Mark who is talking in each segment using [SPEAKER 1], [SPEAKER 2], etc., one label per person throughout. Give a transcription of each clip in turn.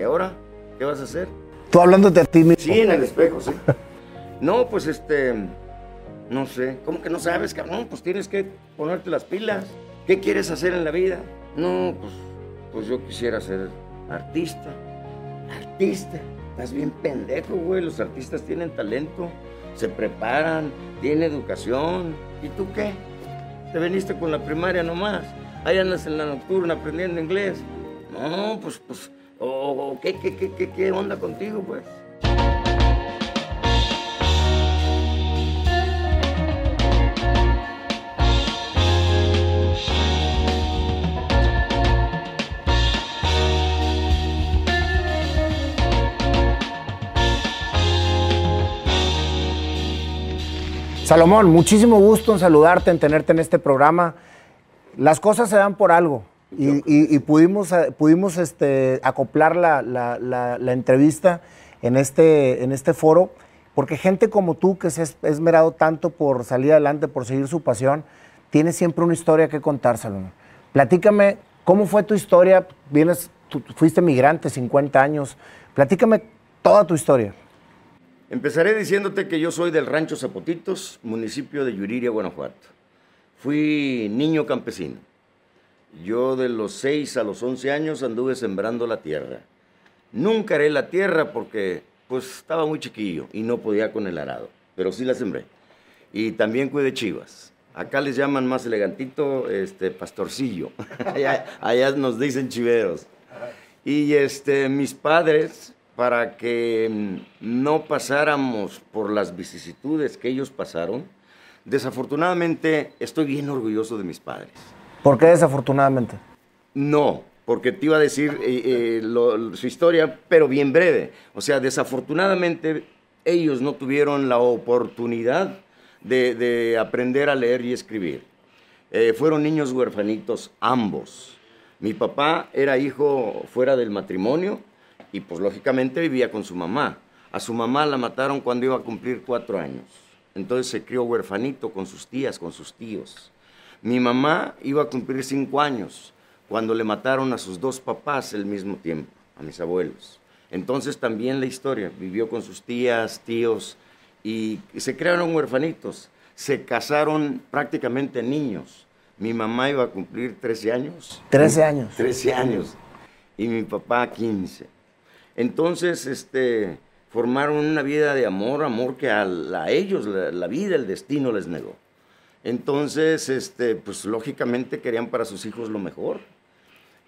[SPEAKER 1] ¿Y ahora? ¿Qué vas a hacer?
[SPEAKER 2] Tú hablándote a ti mismo.
[SPEAKER 1] Sí, en el espejo, sí. No, pues este, no sé. ¿Cómo que no sabes, cabrón? Pues tienes que ponerte las pilas. ¿Qué quieres hacer en la vida? No, pues, pues yo quisiera ser artista. Artista. Estás bien pendejo, güey. Los artistas tienen talento, se preparan, tienen educación. ¿Y tú qué? Te veniste con la primaria nomás. Ahí andas en la nocturna aprendiendo inglés. No, pues, pues, o, o ¿qué, qué, qué, qué, qué onda contigo, pues?
[SPEAKER 2] Salomón, muchísimo gusto en saludarte, en tenerte en este programa. Las cosas se dan por algo y, y- y pudimos, eh, pudimos este, acoplar la, la- la- la entrevista en este, en este foro porque gente como tú que se ha es- esmerado tanto por salir adelante, por seguir su pasión, tiene siempre una historia que contar, Salomón. Platícame, ¿cómo fue tu historia? Vienes, tú fuiste migrante, 50 años. Platícame toda tu historia.
[SPEAKER 1] Empezaré diciéndote que yo soy del rancho Zapotitos, municipio de Yuriria, Guanajuato. Fui niño campesino. Yo de los 6 a los 11 años anduve sembrando la tierra. Nunca haré la tierra porque pues estaba muy chiquillo y no podía con el arado, pero sí la sembré. Y también cuidé chivas. Acá les llaman más elegantito este pastorcillo. allá, allá nos dicen chiveros. Y este, mis padres, para que no pasáramos por las vicisitudes que ellos pasaron, desafortunadamente estoy bien orgulloso de mis padres.
[SPEAKER 2] ¿Por qué desafortunadamente?
[SPEAKER 1] No, porque te iba a decir eh, eh, su historia, pero bien breve. O sea, desafortunadamente ellos no tuvieron la oportunidad de, de aprender a leer y escribir. Eh, fueron niños huerfanitos ambos. Mi papá era hijo fuera del matrimonio y pues lógicamente vivía con su mamá. A su mamá la mataron cuando iba a cumplir cuatro años. Entonces se crió huerfanito con sus tías, con sus tíos. Mi mamá iba a cumplir cinco años cuando le mataron a sus dos papás al mismo tiempo, a mis abuelos. Entonces también la historia, vivió con sus tías, tíos y se crearon huerfanitos. Se casaron prácticamente niños. Mi mamá iba a cumplir 13 años.
[SPEAKER 2] 13 años.
[SPEAKER 1] 13 años. Y mi papá 15. Entonces, este, formaron una vida de amor, amor que a, ellos la, la vida, el destino les negó. Entonces, este, pues lógicamente querían para sus hijos lo mejor.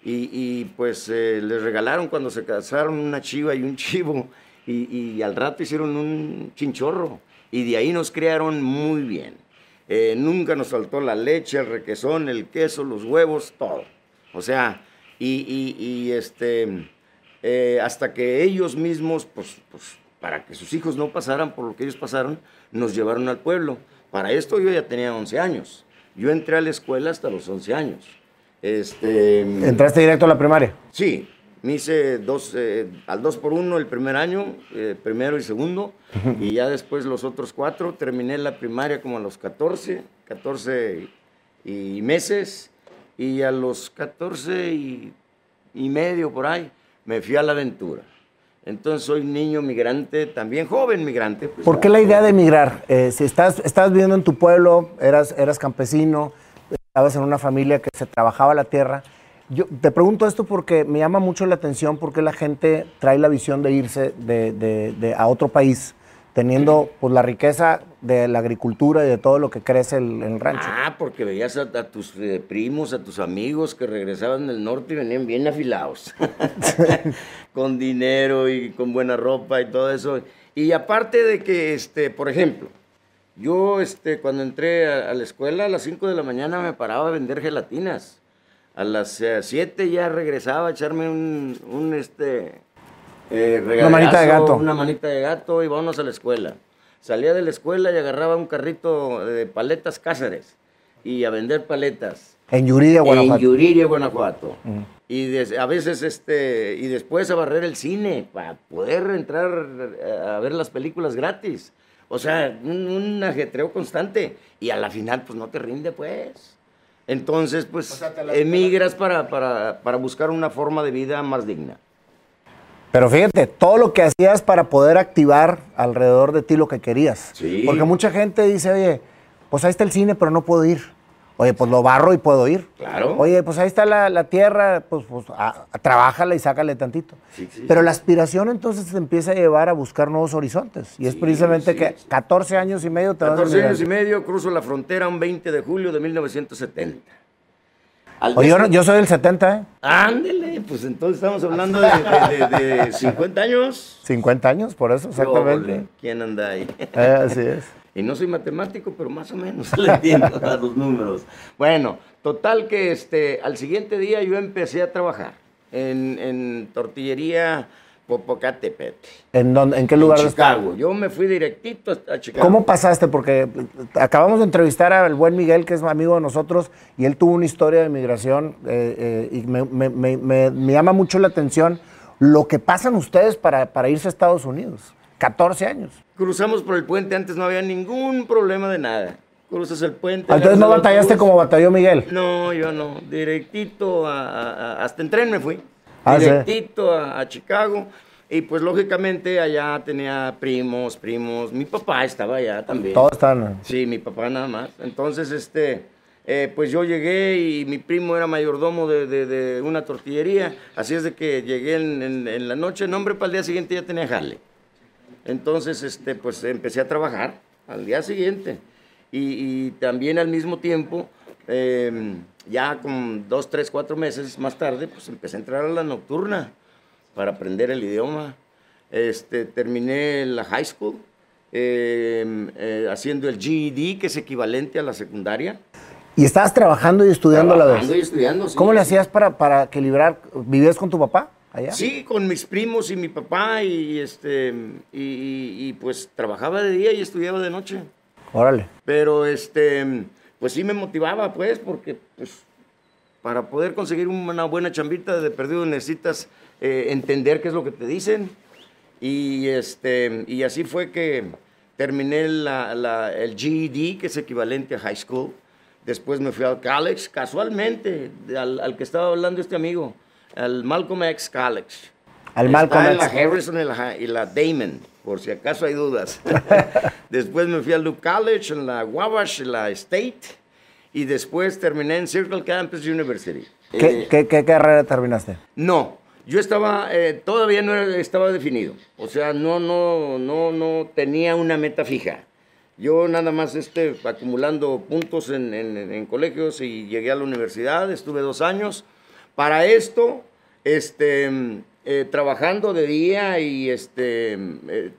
[SPEAKER 1] Y, y, pues eh, les regalaron cuando se casaron una chiva y un chivo. Y, y al rato hicieron un chinchorro. Y de ahí nos criaron muy bien. Eh, nunca nos faltó la leche, el requesón, el queso, los huevos, todo. O sea, y, y- este, eh, hasta que ellos mismos, pues, pues, para que sus hijos no pasaran por lo que ellos pasaron, nos llevaron al pueblo. Para esto yo ya tenía 11 años. Yo entré a la escuela hasta los 11 años. Este,
[SPEAKER 2] ¿Entraste directo a la primaria?
[SPEAKER 1] Sí, me hice dos, eh, al dos por uno el primer año, eh, primero y segundo, y ya después los otros cuatro. Terminé la primaria como a los 14, 14 y, y meses, y a los 14 y, y medio por ahí me fui a la aventura. Entonces soy niño migrante, también joven migrante. pues,
[SPEAKER 2] ¿Por qué la idea de emigrar? Eh, si estás, estabas viviendo en tu pueblo, eras, eras campesino, estabas en una familia que se trabajaba la tierra. Yo te pregunto esto porque me llama mucho la atención porque la gente trae la visión de irse de, de- de- a otro país, teniendo pues, la riqueza de la agricultura y de todo lo que crece el- el rancho.
[SPEAKER 1] Ah, porque veías a, a tus eh, primos, a tus amigos que regresaban del norte y venían bien afilados, con dinero y con buena ropa y todo eso. Y aparte de que, este, por ejemplo, yo este, cuando entré a, a la escuela a las 5 de la mañana me paraba a vender gelatinas. A las 7 ya regresaba a echarme un, un este, eh,
[SPEAKER 2] Una manita de gato.
[SPEAKER 1] Una manita de gato y vámonos a la escuela. Salía de la escuela y agarraba un carrito de paletas Cáceres y a vender paletas.
[SPEAKER 2] En Yuridia, Guanajuato.
[SPEAKER 1] En Yuriria, Guanajuato. Y des- a veces, este, y después a barrer el cine para poder entrar eh, a ver las películas gratis. O sea, un, un ajetreo constante. Y a la final, pues no te rinde, pues. Entonces, pues, emigras para, para, para buscar una forma de vida más digna.
[SPEAKER 2] Pero fíjate, todo lo que hacías para poder activar alrededor de ti lo que querías.
[SPEAKER 1] Sí.
[SPEAKER 2] Porque mucha gente dice, oye, pues ahí está el cine, pero no puedo ir. Oye, pues lo barro y puedo ir.
[SPEAKER 1] Claro.
[SPEAKER 2] Oye, pues ahí está la, la tierra, pues, pues a- a- trabájala y sácale tantito.
[SPEAKER 1] Sí, sí.
[SPEAKER 2] Pero la aspiración entonces te empieza a llevar a buscar nuevos horizontes. Y es
[SPEAKER 1] Sí,
[SPEAKER 2] precisamente que
[SPEAKER 1] sí.
[SPEAKER 2] 14 años y medio te vas a
[SPEAKER 1] 14 años y medio, cruzo la frontera un 20 de julio de 1970. Al
[SPEAKER 2] Oye, yo, soy del 70, ¿eh?
[SPEAKER 1] Ándele, pues entonces estamos hablando de, de- de- de 50 años.
[SPEAKER 2] 50 años, por eso, exactamente.
[SPEAKER 1] ¿Quién anda ahí?
[SPEAKER 2] Eh, así es.
[SPEAKER 1] Y no soy matemático, pero más o menos le entiendo a los números. Bueno, total que este, al siguiente día yo empecé a trabajar en, en tortillería Popocatépetl.
[SPEAKER 2] ¿En, dónde- en qué lugar
[SPEAKER 1] en Chicago. Yo me fui directito a, Chicago.
[SPEAKER 2] ¿Cómo pasaste? Porque acabamos de entrevistar al buen Miguel, que es amigo de nosotros, y él tuvo una historia de migración eh, eh, y me, me- me- me- me llama mucho la atención lo que pasan ustedes para, para irse a Estados Unidos. 14 años.
[SPEAKER 1] Cruzamos por el puente, antes no había ningún problema de nada. Cruzas el puente.
[SPEAKER 2] Ah, Entonces no batallaste
[SPEAKER 1] autobús.
[SPEAKER 2] como batalló Miguel.
[SPEAKER 1] No, yo no. Directito a- hasta en tren me fui.
[SPEAKER 2] Ah, ¿sí?
[SPEAKER 1] Directito a, a Chicago. Y pues lógicamente allá tenía primos, primos. Mi papá estaba allá también.
[SPEAKER 2] Todos están.
[SPEAKER 1] Sí, mi papá nada más. Entonces, este, eh, pues yo llegué y mi primo era mayordomo de, de- de una tortillería. Así es de que llegué en, en- en la noche, no, hombre, para el día siguiente ya tenía jale. Entonces, este, pues empecé a trabajar al día siguiente. Y, y también al mismo tiempo, eh, ya con dos, tres, cuatro meses más tarde, pues empecé a entrar a la nocturna para aprender el idioma. Este, terminé la high school eh, eh, haciendo el GED, que es equivalente a la secundaria.
[SPEAKER 2] Y estabas trabajando y estudiando a la
[SPEAKER 1] Trabajando y
[SPEAKER 2] vez.
[SPEAKER 1] estudiando, sí.
[SPEAKER 2] ¿Cómo le hacías para, para equilibrar? ¿Vivías con tu papá allá?
[SPEAKER 1] Sí, con mis primos y mi papá y este y, y- y, pues trabajaba de día y estudiaba de noche.
[SPEAKER 2] Órale.
[SPEAKER 1] Pero este pues sí me motivaba pues porque pues para poder conseguir una buena chambita de perdido necesitas eh, entender qué es lo que te dicen y este y así fue que terminé la- la- el GED que es equivalente a high school. Después me fui al college casualmente al, al que estaba hablando este amigo, al Malcolm X College.
[SPEAKER 2] Al Malcolm
[SPEAKER 1] en la
[SPEAKER 2] X.
[SPEAKER 1] Harrison y la, y la Damon, por si acaso hay dudas. después me fui al Luke College, en la Wabash, en la State, y después terminé en Circle Campus University.
[SPEAKER 2] ¿Qué,
[SPEAKER 1] Eh,
[SPEAKER 2] qué- qué carrera terminaste?
[SPEAKER 1] no, yo estaba, eh, todavía no era- estaba definido. O sea, no, no, no, no tenía una meta fija. Yo nada más este, acumulando puntos en, en- en colegios y llegué a la universidad, estuve dos años. Para esto, este, eh, trabajando de día y este, eh,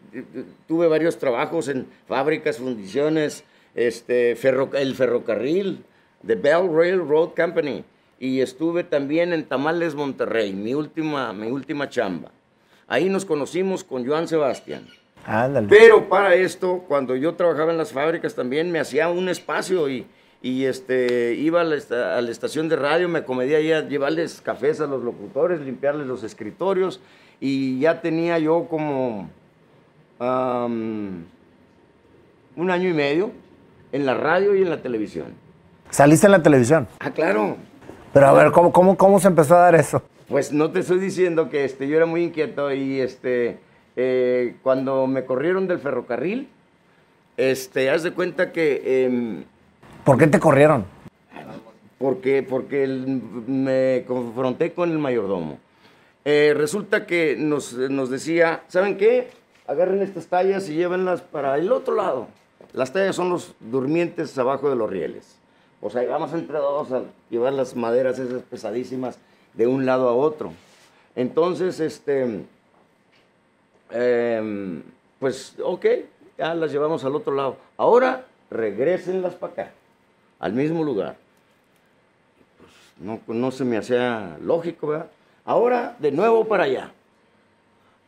[SPEAKER 1] tuve varios trabajos en fábricas, fundiciones, este, ferro- el ferrocarril, The Bell Railroad Company. Y estuve también en Tamales, Monterrey, mi última, mi última chamba. Ahí nos conocimos con Joan Sebastián.
[SPEAKER 2] Ándale.
[SPEAKER 1] Pero para esto, cuando yo trabajaba en las fábricas también, me hacía un espacio y, y, este, iba a la, esta- a la estación de radio, me acomedía ahí a llevarles cafés a los locutores, limpiarles los escritorios y ya tenía yo como un año y medio en la radio y en la televisión.
[SPEAKER 2] Saliste en la televisión.
[SPEAKER 1] Ah, claro.
[SPEAKER 2] Pero a ver, ¿cómo, cómo, cómo se empezó a dar eso?
[SPEAKER 1] Pues no te estoy diciendo que este, yo era muy inquieto y este, eh, cuando me corrieron del ferrocarril, este, haz de cuenta que em,
[SPEAKER 2] ¿Por qué te corrieron?
[SPEAKER 1] porque, porque me confronté con el mayordomo. Eh, resulta que nos, nos decía, ¿saben qué? Agarren estas tallas y llévenlas para el otro lado. Las tallas son los durmientes abajo de los rieles. O sea, vamos entre dos a llevar las maderas esas pesadísimas de un lado a otro. Entonces, este, em, pues, ok, ya las llevamos al otro lado. Ahora, regrésenlas para acá, al mismo lugar no, no se me hacía lógico, ¿verdad? Ahora de nuevo para allá.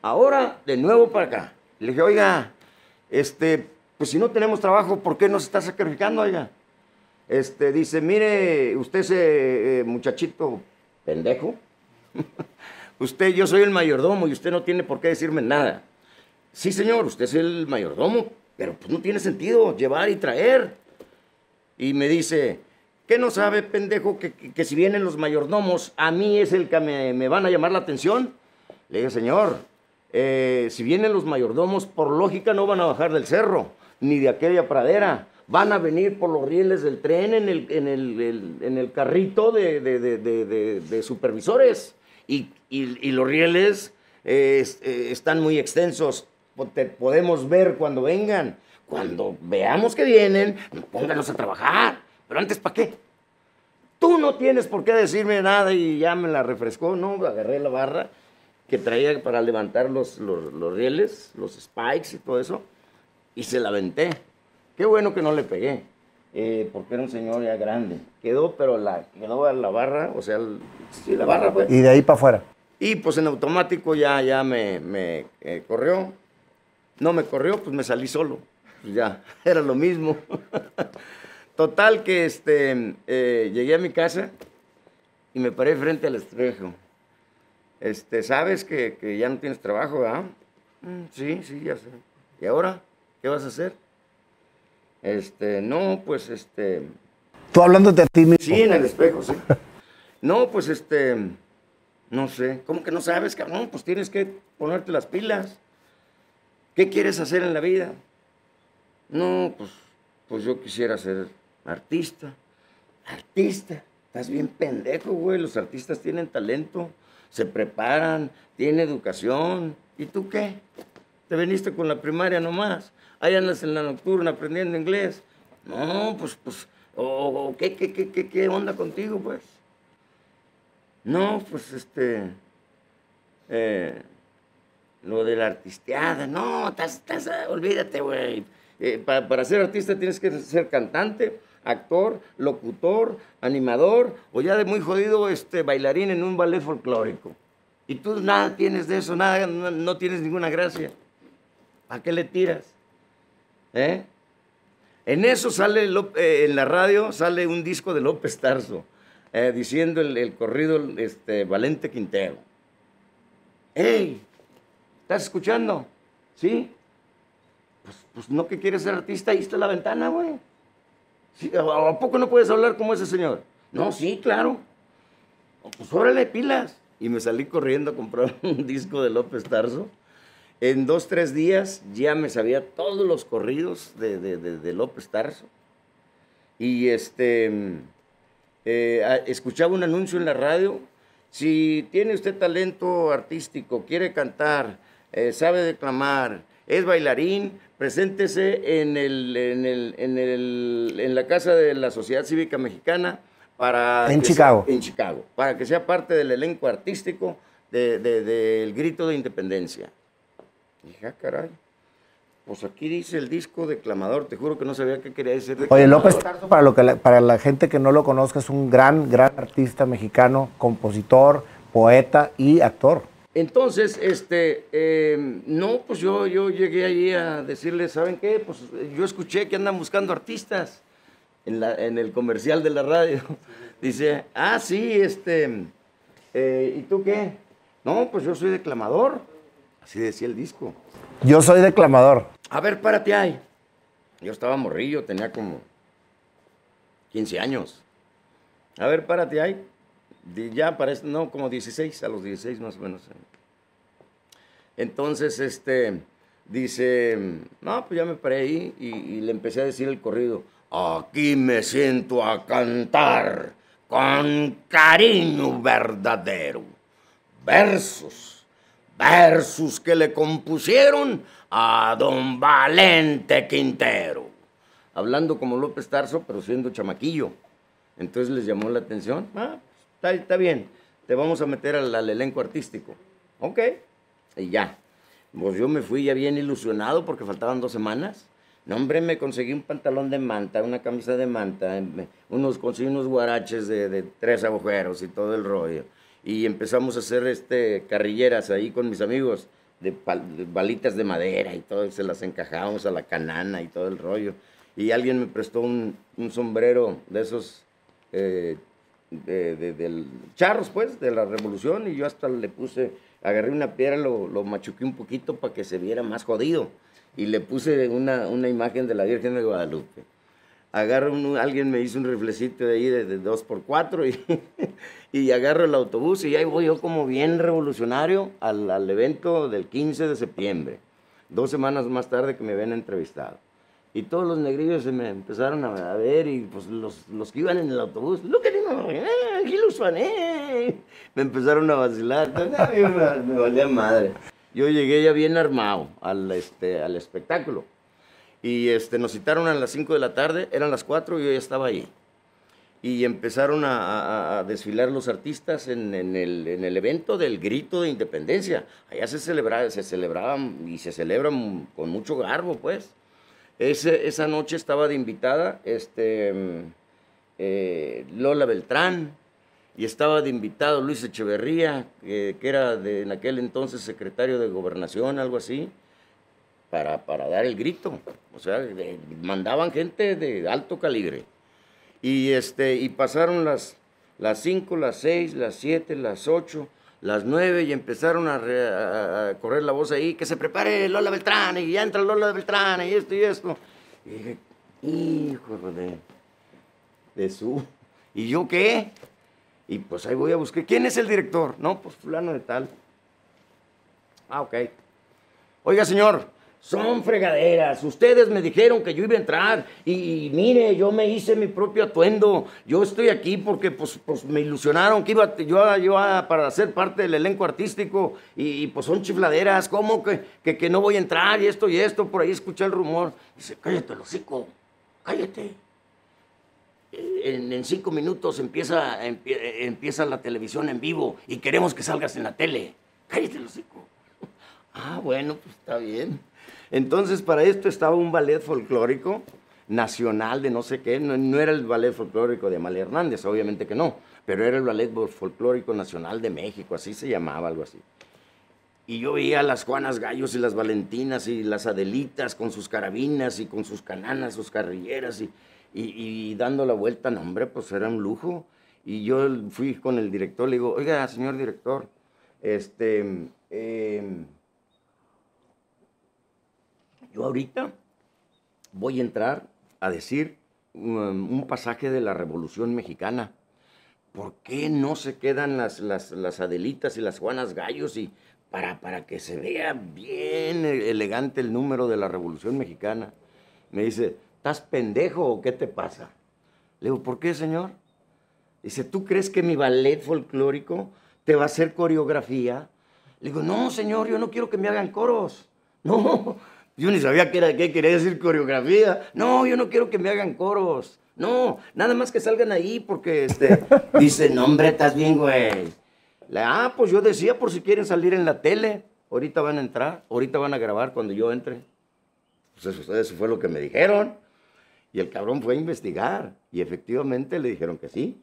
[SPEAKER 1] Ahora de nuevo para acá. Le dije, oiga, este, pues si no tenemos trabajo, ¿por qué nos está sacrificando, oiga? Este, dice, mire, usted ese eh, muchachito pendejo, usted, yo soy el mayordomo y usted no tiene por qué decirme nada. Sí, señor, usted es el mayordomo, pero pues no tiene sentido llevar y traer. Y me dice, ¿qué no sabe, pendejo, que, que- si vienen los mayordomos, a mí es el que me, me van a llamar la atención? Le dije, señor, eh, si vienen los mayordomos, por lógica no van a bajar del cerro, ni de aquella pradera. Van a venir por los rieles del tren en el, en el, en el carrito de, de, de, supervisores. Y, y, y, los rieles eh, eh, están muy extensos. Te podemos ver cuando vengan. Cuando veamos que vienen, pónganos a trabajar. Pero antes, ¿para qué? Tú no tienes por qué decirme nada y ya me la refrescó, ¿no? Agarré la barra que traía para levantar los, los, rieles, los spikes y todo eso, y se la aventé. Qué bueno que no le pegué, eh, porque era un señor ya grande. Quedó, pero la, quedó a la barra, o sea, sí, la barra pues.
[SPEAKER 2] Y de ahí para afuera.
[SPEAKER 1] Y pues en automático ya, ya me, me eh, corrió. No me corrió, pues me salí solo. Pues ya, era lo mismo. Total que este, eh, llegué a mi casa y me paré frente al espejo. Este, ¿Sabes que, que ya no tienes trabajo, verdad? Mm, sí, sí, ya sé. ¿Y ahora? ¿Qué vas a hacer? Este, no, pues este...
[SPEAKER 2] Tú hablándote a ti mismo.
[SPEAKER 1] Sí, en el espejo, sí. No, pues este... No sé. ¿Cómo que no sabes, cabrón? Pues tienes que ponerte las pilas. ¿Qué quieres hacer en la vida? No, pues, pues yo quisiera ser artista. Artista. Estás bien pendejo, güey. Los artistas tienen talento, se preparan, tienen educación. ¿Y tú qué? Te viniste con la primaria nomás. Ahí andas en la nocturna aprendiendo inglés. No, pues, pues, o, ¿qué, qué, qué, qué onda contigo, pues? No, pues este. Eh, lo de la artisteada, no, estás, estás, olvídate, güey. Eh, para, ser artista tienes que ser cantante, actor, locutor, animador o ya de muy jodido este, bailarín en un ballet folclórico. Y tú nada tienes de eso, nada, no, tienes ninguna gracia. ¿A qué le tiras? ¿Eh? En eso sale, eh, en la radio sale un disco de López Tarso. Eh, diciendo el, corrido este, Valente Quintero. ¡Ey! ¿Estás escuchando? ¿Sí? Pues, pues no que quieres ser artista, ahí está la ventana, güey. ¿A poco no puedes hablar como ese señor? No, sí, claro. Pues órale, pilas. Y me salí corriendo a comprar un disco de López Tarso. En dos, tres días ya me sabía todos los corridos de, López Tarso. Y este eh, escuchaba un anuncio en la radio, si tiene usted talento artístico, quiere cantar, eh, sabe declamar, es bailarín, preséntese en, el, en, el, en, el, en la Casa de la Sociedad Cívica Mexicana para...
[SPEAKER 2] En Chicago.
[SPEAKER 1] en Chicago, para que sea parte del elenco artístico del de, Grito de Independencia. dije, ah, caray. Pues aquí dice el disco declamador, te juro que no sabía qué quería decir.
[SPEAKER 2] Declamador. Oye, López Tarso, para, lo que la, para la gente que no lo conozca, es un gran, gran artista mexicano, compositor, poeta y actor.
[SPEAKER 1] Entonces, este, em, no, pues yo, yo llegué allí a decirle, ¿saben qué? Pues yo escuché que andan buscando artistas en, la, en el comercial de la radio. Dice, ah, sí, este, eh, ¿y tú qué? No, pues yo soy declamador. Así decía el disco.
[SPEAKER 2] Yo soy declamador.
[SPEAKER 1] A ver, párate ahí. Yo estaba morrillo, tenía como 15 años. A ver, párate ahí. Ya parece, no, como 16, a los 16 más o menos. Entonces, este, dice, no, pues ya me paré ahí y, le empecé a decir el corrido. Aquí me siento a cantar con cariño verdadero. Versos, versos que le compusieron a don Valente Quintero. Hablando como López Tarso, pero siendo chamaquillo. Entonces les llamó la atención. Ah, está, está bien, te vamos a meter al, elenco artístico. Ok, y ya. Pues yo me fui ya bien ilusionado porque faltaban dos semanas. No, hombre, me conseguí un pantalón de manta, una camisa de manta, unos, conseguí unos guaraches de, de tres agujeros y todo el rollo. Y empezamos a hacer este, carrilleras ahí con mis amigos de, balitas de madera y todo, se las encajábamos a la canana y todo el rollo. Y alguien me prestó un, un sombrero de esos, eh, de, de, del charros, pues, de la revolución, y yo hasta le puse, agarré una piedra, lo, lo machuqué un poquito para que se viera más jodido, y le puse una, una imagen de la Virgen de Guadalupe. agarro un, alguien me hizo un riflecito de ahí de, 2x4 y, y agarro el autobús y ahí voy yo como bien revolucionario al, al evento del 15 de septiembre, dos semanas más tarde que me ven entrevistado. Y todos los negrillos se me empezaron a ver y pues los, los que iban en el autobús, look at eh, eh. Me empezaron a vacilar, me valía madre. Yo llegué ya bien armado al, este, al espectáculo. Y este, nos citaron a las 5 de la tarde, eran las 4 y yo ya estaba ahí. Y empezaron a, desfilar los artistas en, el, en, el, evento del grito de independencia. Allá se, celebraba, se celebraban y se celebran con mucho garbo, pues. Ese, esa noche estaba de invitada este, eh, Lola Beltrán y estaba de invitado Luis Echeverría, que era de, en aquel entonces secretario de gobernación, algo así, para, para dar el grito. O sea, mandaban gente de alto calibre. Y, este, y pasaron las, las 5, las 6, las 7, las 8, las 9 y empezaron a, correr la voz ahí, que se prepare Lola Beltrán y ya entra Lola Beltrán y esto y esto. Y dije, hijo de, de su... ¿Y yo qué? Y pues ahí voy a buscar. ¿Quién es el director? No, pues fulano de tal. Ah, ok. Oiga, señor, son fregaderas. Ustedes me dijeron que yo iba a entrar y, mire, yo me hice mi propio atuendo. Yo estoy aquí porque pues, pues me ilusionaron que iba yo, yo para ser parte del elenco artístico y, pues son chifladeras. ¿Cómo que, que, no voy a entrar y esto y esto? Por ahí escuché el rumor. Dice, cállate, hocico, cállate. En, en, cinco minutos empieza, empieza la televisión en vivo y queremos que salgas en la tele. Cállate, hocico. Ah, bueno, pues está bien. Entonces, para esto estaba un ballet folclórico nacional de no sé qué, no, era el ballet folclórico de Amalia Hernández, obviamente que no, pero era el ballet folclórico nacional de México, así se llamaba, algo así. Y yo veía a las Juanas Gallos y las Valentinas y las Adelitas con sus carabinas y con sus cananas, sus carrilleras y, y, dando la vuelta, no hombre, pues era un lujo. Y yo fui con el director, le digo, oiga, señor director, este, eh, yo ahorita voy a entrar a decir um, un pasaje de la Revolución Mexicana. ¿Por qué no se quedan las, las, las Adelitas y las Juanas Gallos y para, para que se vea bien elegante el número de la Revolución Mexicana? Me dice, ¿estás pendejo o qué te pasa? Le digo, ¿por qué, señor? Dice, ¿tú crees que mi ballet folclórico te va a hacer coreografía? Le digo, no, señor, yo no quiero que me hagan coros. No, yo ni sabía qué, era, qué quería decir coreografía. No, yo no quiero que me hagan coros. No, nada más que salgan ahí porque este, dice, no hombre, estás bien, güey. ah, pues yo decía por si quieren salir en la tele. Ahorita van a entrar, ahorita van a grabar cuando yo entre. Pues eso, eso fue lo que me dijeron. Y el cabrón fue a investigar. Y efectivamente le dijeron que sí.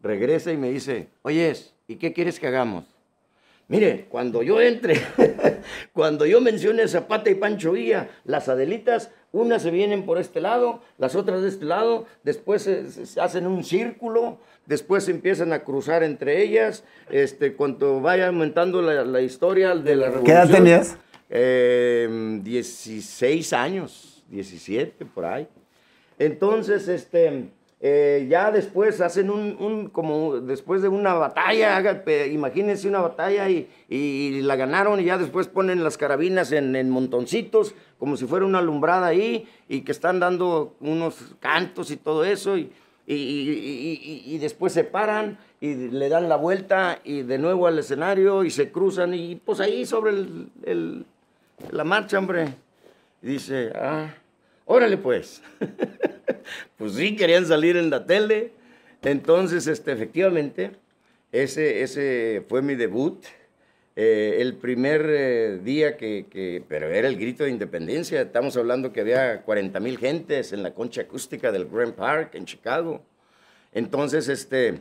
[SPEAKER 1] Regresa y me dice, oyes, ¿y qué quieres que hagamos? Mire, cuando yo entre, cuando yo mencione Zapata y Pancho Villa, las Adelitas, unas se vienen por este lado, las otras de este lado, después se, hacen un círculo, después se empiezan a cruzar entre ellas, este, cuando vaya aumentando la, historia de la revolución.
[SPEAKER 2] ¿Qué edad tenías?
[SPEAKER 1] Eh, 16 años, 17, por ahí. Entonces, este eh, ya después hacen un, como después de una batalla, imagínense una batalla y, la ganaron y ya después ponen las carabinas en, montoncitos, como si fuera una alumbrada ahí, y que están dando unos cantos y todo eso, y, y, después se paran y le dan la vuelta y de nuevo al escenario y se cruzan y pues ahí sobre el, la marcha, hombre, dice, ah, órale pues. pues sí, querían salir en la tele. Entonces, este, efectivamente, ese, ese fue mi debut. Eh, el primer eh, día que, pero era el grito de independencia, estamos hablando que había 40 mil gentes en la concha acústica del Grand Park en Chicago. Entonces, este,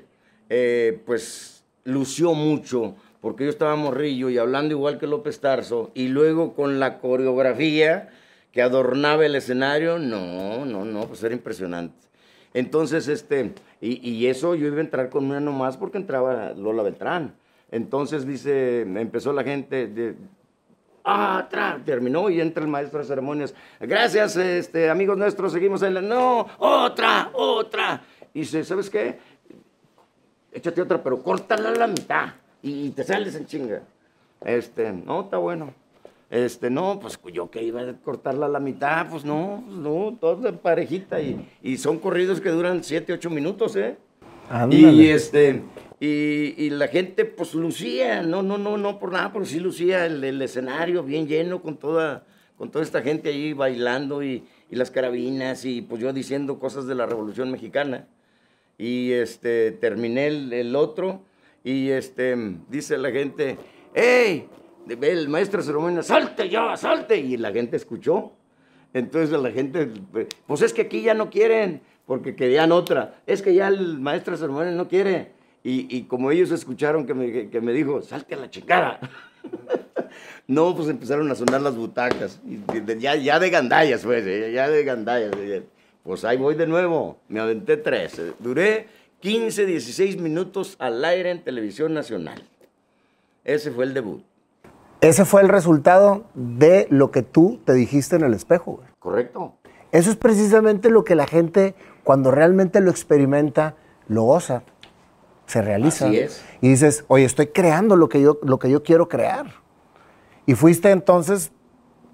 [SPEAKER 1] eh, pues lució mucho, porque yo estaba morrillo y hablando igual que López Tarso, y luego con la coreografía, que adornaba el escenario, no, no, no, pues era impresionante. Entonces, este, y, eso yo iba a entrar con una nomás porque entraba Lola Beltrán. Entonces dice, empezó la gente, de, otra. Terminó y entra el maestro de ceremonias. Gracias, este, amigos nuestros, seguimos en la... No, otra, otra. Y dice, ¿sabes qué? Échate otra, pero córtala a la mitad y te sales en chinga. Este, no, está bueno. Este, no, pues yo que iba a cortarla a la mitad, pues no, pues no, todo de parejita. Y, y, son corridos que duran 7, 8 minutos, ¿eh? Y este, y, y, la gente, pues lucía, no, no, no, no por nada, pero sí lucía el, el escenario bien lleno con toda, con toda esta gente ahí bailando y, y, las carabinas y pues yo diciendo cosas de la Revolución Mexicana. Y este, terminé el, el otro y este, dice la gente, ¡Ey! El maestro ceremonia, salte ya, salte. Y la gente escuchó. Entonces la gente, pues es que aquí ya no quieren, porque querían otra. Es que ya el maestro ceremonia no quiere. Y, y como ellos escucharon que me, que me, dijo, salte a la chingada. no, pues empezaron a sonar las butacas. ya, ya de gandallas, pues, eh, ya de gandallas. Pues ahí voy de nuevo. Me aventé tres. Duré 15, 16 minutos al aire en televisión nacional. Ese fue el debut.
[SPEAKER 2] Ese fue el resultado de lo que tú te dijiste en el espejo.
[SPEAKER 1] Correcto.
[SPEAKER 2] Eso es precisamente lo que la gente, cuando realmente lo experimenta, lo goza, se realiza.
[SPEAKER 1] Así es.
[SPEAKER 2] Y dices, oye, estoy creando lo que yo, lo que yo quiero crear. Y fuiste entonces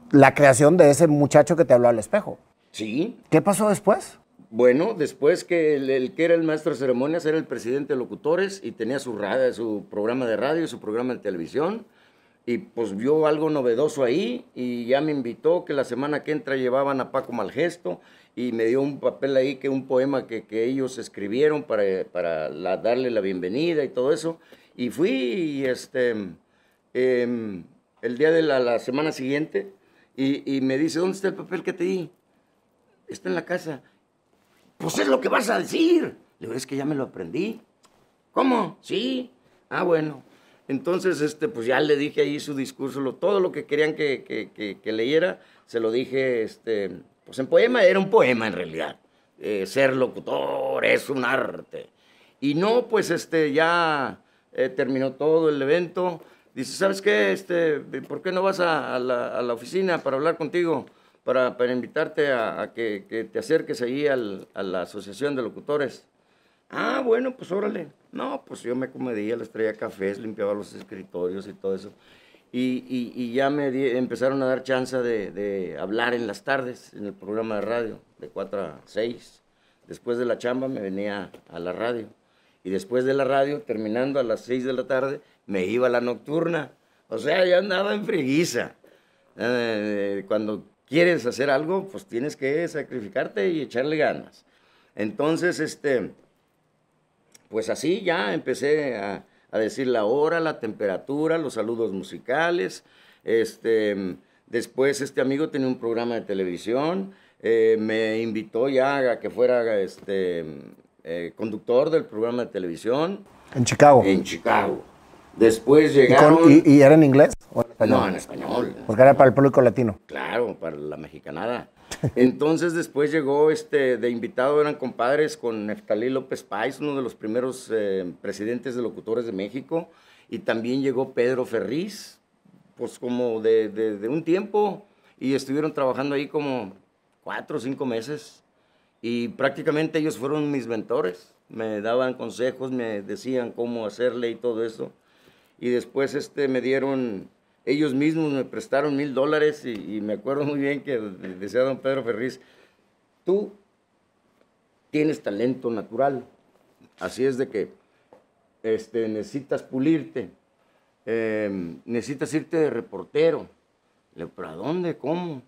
[SPEAKER 2] la creación de ese muchacho que te habló al espejo.
[SPEAKER 1] Sí.
[SPEAKER 2] ¿Qué pasó después?
[SPEAKER 1] Bueno, después que el, que era el maestro de ceremonias era el presidente de locutores y tenía su, radio, su programa de radio y su programa de televisión. Y pues vio algo novedoso ahí y ya me invitó que la semana que entra llevaban a Paco Malgesto y me dio un papel ahí, que un poema que, que ellos escribieron para, para darle la bienvenida y todo eso. Y fui y este, em, el día de la, semana siguiente y, y me dice, ¿dónde está el papel que te di? Está en la casa. Pues es lo que vas a decir. Le digo, es que ya me lo aprendí. ¿Cómo? Sí. Ah, bueno. Entonces, este, pues ya le dije ahí su discurso, lo, todo lo que querían que, que, leyera, se lo dije, este, pues en poema, era un poema en realidad. Eh, ser locutor es un arte. Y no, pues este, ya eh, terminó todo el evento. Dice, ¿sabes qué? Este, ¿Por qué no vas a, a, la, a la oficina para hablar contigo? para, para invitarte a, que, que, te acerques ahí al, a la Asociación de Locutores. Ah, bueno, pues órale. No, pues yo me comedía, les traía cafés, limpiaba los escritorios y todo eso. Y, y, y ya me empezaron a dar chance de, de, hablar en las tardes, en el programa de radio, de 4 a 6. Después de la chamba me venía a la radio. Y después de la radio, terminando a las 6 de la tarde, me iba a la nocturna. O sea, ya andaba en friguiza. Eh, cuando quieres hacer algo, pues tienes que sacrificarte y echarle ganas. Entonces, este, pues así ya empecé a, decir la hora, la temperatura, los saludos musicales. Este, después este amigo tenía un programa de televisión, eh, me invitó ya a que fuera este, eh, conductor del programa de televisión.
[SPEAKER 2] En Chicago.
[SPEAKER 1] En Chicago. Después llegaron...
[SPEAKER 2] ¿Y, era en inglés?
[SPEAKER 1] No, en español.
[SPEAKER 2] Porque era para el público latino.
[SPEAKER 1] Claro, para la mexicanada. Entonces después llegó este, de invitado, eran compadres con Neftalí López Páez, uno de los primeros eh, presidentes de locutores de México, y también llegó Pedro Ferriz, pues como de, de, un tiempo, y estuvieron trabajando ahí como cuatro o cinco meses, y prácticamente ellos fueron mis mentores, me daban consejos, me decían cómo hacerle y todo eso y después este, me dieron, ellos mismos me prestaron mil dólares y, me acuerdo muy bien que decía don Pedro Ferriz, tú tienes talento natural, así es de que este, necesitas pulirte, em, necesitas irte de reportero. Le digo, ¿pero a dónde? ¿Cómo?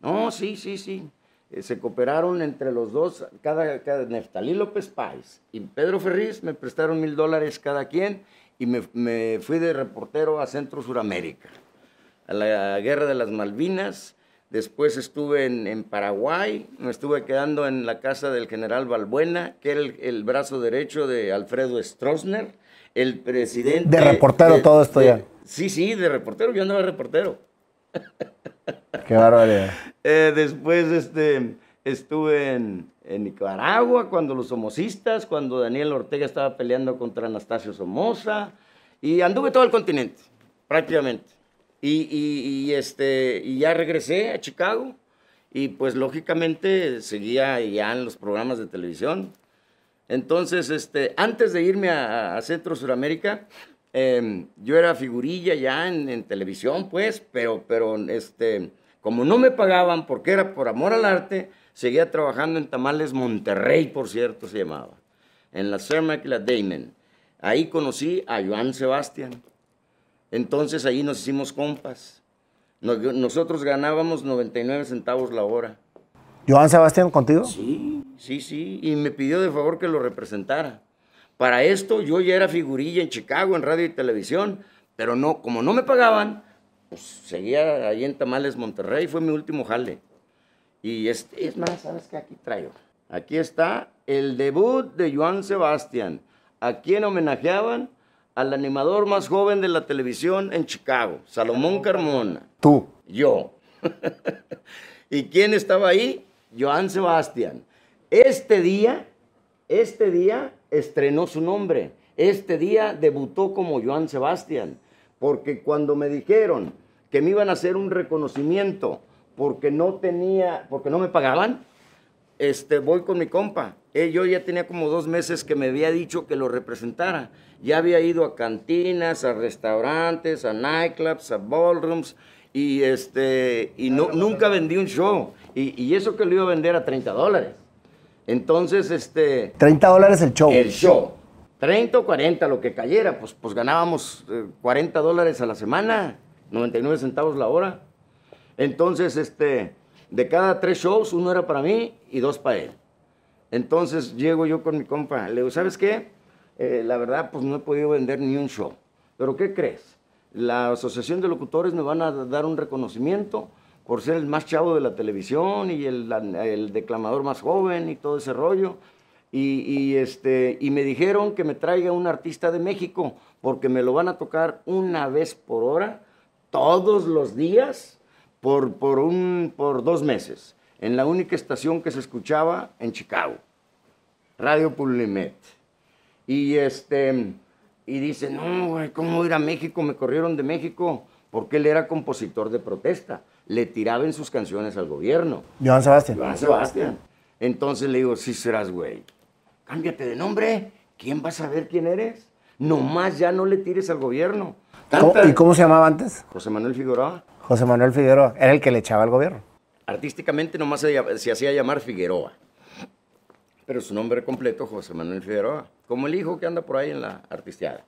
[SPEAKER 1] No, sí, sí, sí. Eh, se cooperaron entre los dos, cada, cada Neftalí López Páez y Pedro Ferriz me prestaron mil dólares cada quien y me, fui de reportero a Centro Suramérica, a la Guerra de las Malvinas. Después estuve en, Paraguay, me estuve quedando en la casa del general Balbuena, que era el, brazo derecho de Alfredo Stroessner, el presidente...
[SPEAKER 2] De reportero todo esto ya.
[SPEAKER 1] Sí, sí, de reportero, yo andaba de reportero.
[SPEAKER 2] Qué barbaridad.
[SPEAKER 1] Eh, después este, estuve en, en Nicaragua, cuando los somocistas, cuando Daniel Ortega estaba peleando contra Anastasio Somoza, y anduve todo el continente, prácticamente. Y, y, este, y ya regresé a Chicago y pues lógicamente seguía ya en los programas de televisión. Entonces, este, antes de irme a, Centro Sudamérica, em, yo era figurilla ya en, televisión, pues, pero, pero este, como no me pagaban porque era por amor al arte, seguía trabajando en Tamales Monterrey, por cierto, se llamaba, en la Cermac y la Damon. Ahí conocí a Joan Sebastián. Entonces ahí nos hicimos compas. nosotros ganábamos 99 centavos la hora.
[SPEAKER 2] ¿Joan Sebastián contigo?
[SPEAKER 1] Sí, sí, sí. Y me pidió de favor que lo representara. Para esto yo ya era figurilla en Chicago, en radio y televisión, pero no, como no me pagaban, pues seguía ahí en Tamales Monterrey, fue mi último jale. Y es, es más, ¿sabes qué? Aquí traigo. Aquí está el debut de Joan Sebastián, a quien homenajeaban al animador más joven de la televisión en Chicago, Salomón Carmona.
[SPEAKER 2] Tú.
[SPEAKER 1] Yo. ¿Y quién estaba ahí? Joan Sebastián. Este día, este día estrenó su nombre. Este día debutó como Joan Sebastián. Porque cuando me dijeron que me iban a hacer un reconocimiento porque no tenía, porque no me pagaban, este, voy con mi compa. Eh, yo ya tenía como dos meses que me había dicho que lo representara. Ya había ido a cantinas, a restaurantes, a nightclubs, a ballrooms, y, este, y no, nunca vendí un show. Y, y, eso que lo iba a vender a 30 dólares. Entonces, este...
[SPEAKER 2] 30 dólares el show.
[SPEAKER 1] El show. 30 o 40, lo que cayera. Pues, pues ganábamos 40 eh, dólares a la semana, 99 centavos la hora. Entonces, este de cada tres shows, uno era para mí y dos para él. Entonces llego yo con mi compa, le digo, ¿sabes qué? Eh, la verdad, pues no he podido vender ni un show. Pero ¿qué crees? La Asociación de Locutores me van a dar un reconocimiento por ser el más chavo de la televisión y el, declamador más joven y todo ese rollo. Y, este, y me dijeron que me traiga un artista de México porque me lo van a tocar una vez por hora, todos los días por, por, un, por dos meses en la única estación que se escuchaba en Chicago, Radio Pulimet. Y, este, y dice, no, güey, ¿cómo ir a México? Me corrieron de México porque él era compositor de protesta. Le tiraba en sus canciones al gobierno.
[SPEAKER 2] Joan Sebastián.
[SPEAKER 1] Joan Sebastián. Entonces le digo, sí serás, güey. Cámbiate de nombre. ¿Quién va a saber quién eres? Nomás ya no le tires al gobierno.
[SPEAKER 2] ¿Y cómo se llamaba antes?
[SPEAKER 1] José Manuel Figueroa.
[SPEAKER 2] José Manuel Figueroa, era el que le echaba al gobierno.
[SPEAKER 1] Artísticamente nomás se, hacía llamar Figueroa, pero su nombre completo José Manuel Figueroa, como el hijo que anda por ahí en la artisteada.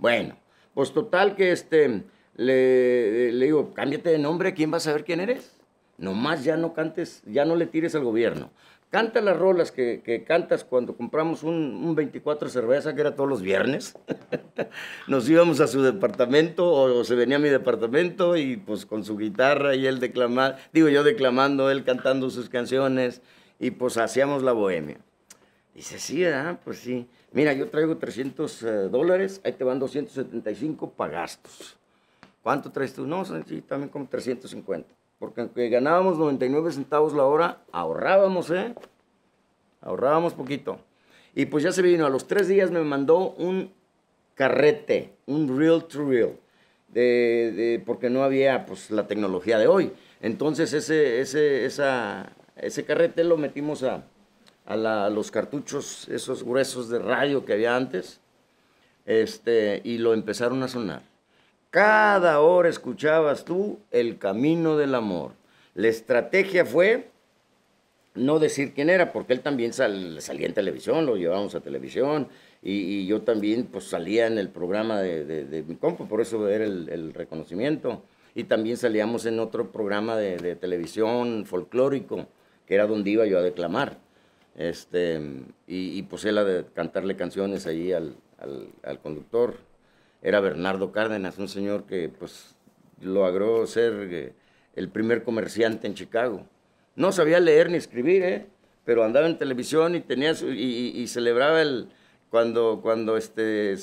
[SPEAKER 1] Bueno, pues total que este, le, le digo, cámbiate de nombre, ¿quién va a saber quién eres? Nomás ya no cantes, ya no le tires al gobierno. Canta las rolas que, cantas cuando compramos un, un, 24 cerveza, que era todos los viernes. Nos íbamos a su departamento o, se venía a mi departamento y pues con su guitarra y él declamando, digo yo declamando, él cantando sus canciones y pues hacíamos la bohemia. Dice, sí, ¿verdad? Pues sí. Mira, yo traigo 300 eh, dólares, ahí te van 275 para gastos. ¿Cuánto traes tú? No, sí, también como 350 porque aunque ganábamos 99 centavos la hora, ahorrábamos, ¿eh? Ahorrábamos poquito. Y pues ya se vino, a los tres días me mandó un carrete, un reel to reel, de, porque no había pues la tecnología de hoy. Entonces ese, ese, esa, ese carrete lo metimos a, a, los cartuchos, esos gruesos de radio que había antes, este, y lo empezaron a sonar. Cada hora escuchabas tú el camino del amor. La estrategia fue no decir quién era, porque él también salía en televisión, lo llevábamos a televisión, y, yo también pues salía en el programa de, mi compa, por eso era el, reconocimiento. Y también salíamos en otro programa de, televisión folclórico, que era donde iba yo a declamar. Este, y, pues él a cantarle canciones ahí al, al conductor era Bernardo Cárdenas, un señor que pues logró ser eh, el primer comerciante en Chicago. No sabía leer ni escribir, ¿eh? pero andaba en televisión y tenía y, celebraba el cuando cuando este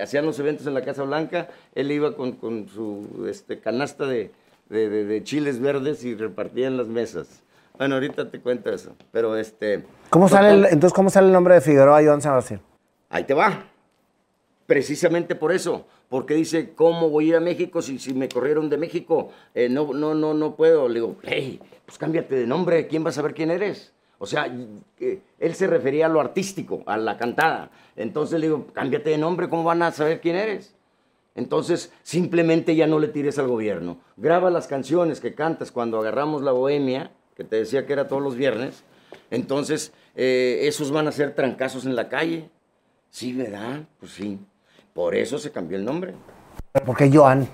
[SPEAKER 1] hacían los eventos en la Casa Blanca, él iba con, su este, canasta de, chiles verdes y repartía en las mesas. Bueno, ahorita te cuento eso, pero este.
[SPEAKER 2] ¿Cómo sale entonces cómo sale el nombre de Figueroa Joan Sebastián?
[SPEAKER 1] Ahí te va. Precisamente por eso, porque dice, ¿cómo voy a ir a México si, si me corrieron de México? Eh, no, no, no, no puedo. Le digo, hey, pues cámbiate de nombre, ¿quién va a saber quién eres? O sea, eh, él se refería a lo artístico, a la cantada. Entonces le digo, cámbiate de nombre, ¿cómo van a saber quién eres? Entonces, simplemente ya no le tires al gobierno. Graba las canciones que cantas cuando agarramos la bohemia, que te decía que era todos los viernes. Entonces, eh, esos van a ser trancazos en la calle. Sí, ¿verdad? Pues sí. Por eso se cambió el nombre.
[SPEAKER 2] ¿Por qué Joan?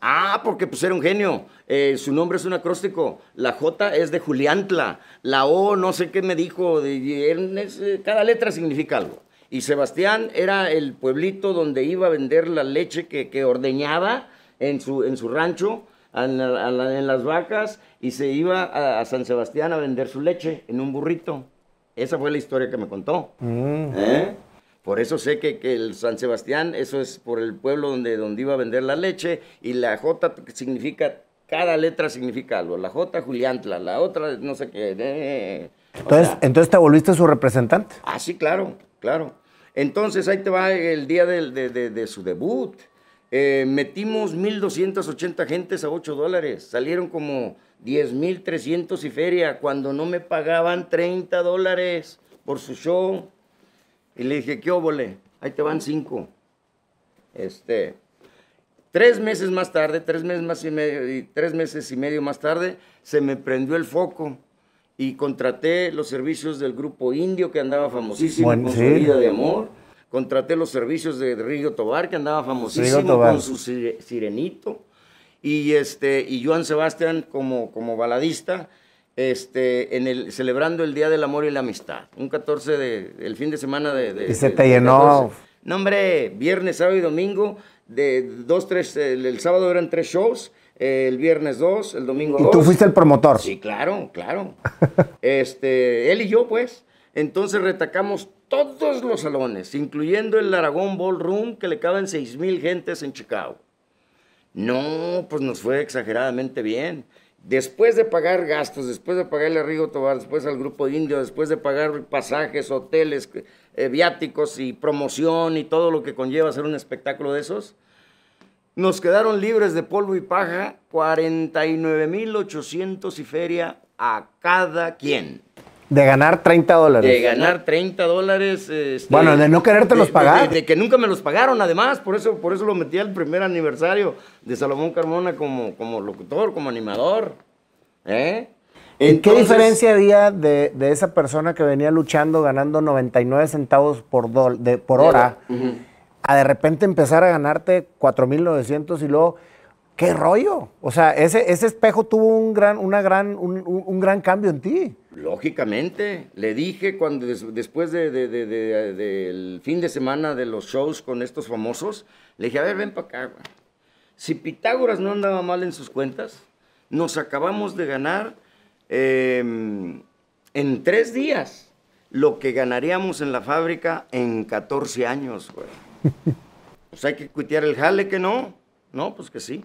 [SPEAKER 1] Ah, porque pues era un genio. Eh, su nombre es un acróstico. La J es de Juliantla. La O no sé qué me dijo. De, cada letra significa algo. Y Sebastián era el pueblito donde iba a vender la leche que, ordeñaba en su, en su rancho, en, las vacas, y se iba a, San Sebastián a vender su leche en un burrito. Esa fue la historia que me contó. Mm. ¿Eh? Por eso sé que, el San Sebastián, eso es por el pueblo donde, donde iba a vender la leche, y la J significa, cada letra significa algo. La J, Juliantla, la otra, no sé qué.
[SPEAKER 2] Eh, entonces, entonces te volviste su representante.
[SPEAKER 1] Ah, sí, claro, claro. Entonces ahí te va el día de, su debut. Eh, metimos 1.280 gentes a 8 dólares. Salieron como 10.300 y feria cuando no me pagaban 30 dólares por su show. Y le dije, ¿qué óvole? Ahí te van 5. Este, tres meses más tarde, tres meses, más y medio, tres meses y medio más tarde, se me prendió el foco y contraté los servicios del grupo indio que andaba famosísimo con su vida de amor. Contraté los servicios de Rigo Tobar que andaba famosísimo con su sirenito. Y, este, y Joan Sebastián como, como baladista, este, en el, celebrando el Día del Amor y la Amistad. Un 14 de, el fin de semana de...
[SPEAKER 2] y se te llenó.
[SPEAKER 1] No, hombre, viernes, sábado y domingo, de dos, tres, el sábado eran tres shows el viernes 2, el domingo 2.
[SPEAKER 2] ¿Y tú fuiste el promotor?
[SPEAKER 1] Sí, claro, claro. este, él y yo, pues. Entonces retacamos todos los salones, incluyendo el Aragón Ballroom, que le caben 6 mil gentes en Chicago. No, pues nos fue exageradamente bien. Después de pagar gastos, después de pagarle a Rigo Tobar, después al Grupo Indio, después de pagar pasajes, hoteles, eh, viáticos y promoción y todo lo que conlleva hacer un espectáculo de esos, nos quedaron libres de polvo y paja 49.800 y feria a cada quien.
[SPEAKER 2] De ganar 30 dólares.
[SPEAKER 1] De ganar 30 dólares. Este,
[SPEAKER 2] bueno, de no quererte los pagar.
[SPEAKER 1] De, que nunca me los pagaron, además. Por eso, por eso lo metí al primer aniversario de Salomón Carmona como, como locutor, como animador. ¿Eh?
[SPEAKER 2] ¿Qué diferencia había de, esa persona que venía luchando ganando 99 centavos por, por hora? a de repente empezar a ganarte 4.900 y luego, ¿qué rollo? O sea, ese, ese espejo tuvo un gran, una gran, un, gran cambio en ti.
[SPEAKER 1] Lógicamente, le dije cuando después del fin de semana de los shows con estos famosos, le dije, a ver, ven para acá. Si Pitágoras no andaba mal en sus cuentas, nos acabamos de ganar em, en tres días lo que ganaríamos en la fábrica en 14 años, güey. Pues hay que cuitear el jale, que no. No, pues que sí.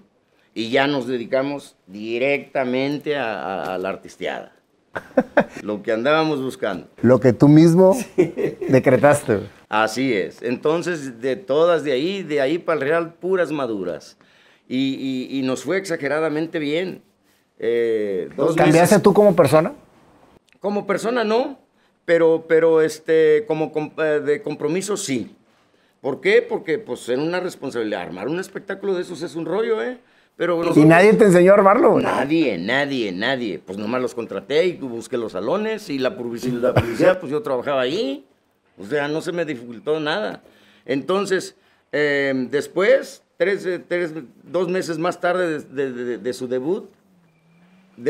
[SPEAKER 1] Y ya nos dedicamos directamente a, la artisteada. Lo que andábamos buscando.
[SPEAKER 2] Lo que tú mismo decretaste.
[SPEAKER 1] Así es. Entonces, de todas de ahí, de ahí para el Real, puras maduras. Y, nos fue exageradamente bien.
[SPEAKER 2] Eh, ¿Cambiaste tú como persona?
[SPEAKER 1] Como persona no, pero, pero este, como eh, de compromiso sí. ¿Por qué? Porque pues en una responsabilidad. Armar un espectáculo de esos es un rollo, ¿eh?
[SPEAKER 2] Pero ¿Y nadie te enseñó a armarlo?
[SPEAKER 1] Nadie, nadie, nadie. Pues nomás los contraté y busqué los salones y la publicidad, pues yo trabajaba ahí. O sea, no se me dificultó nada. Entonces, em, después, tres, tres, dos meses más tarde de, su debut,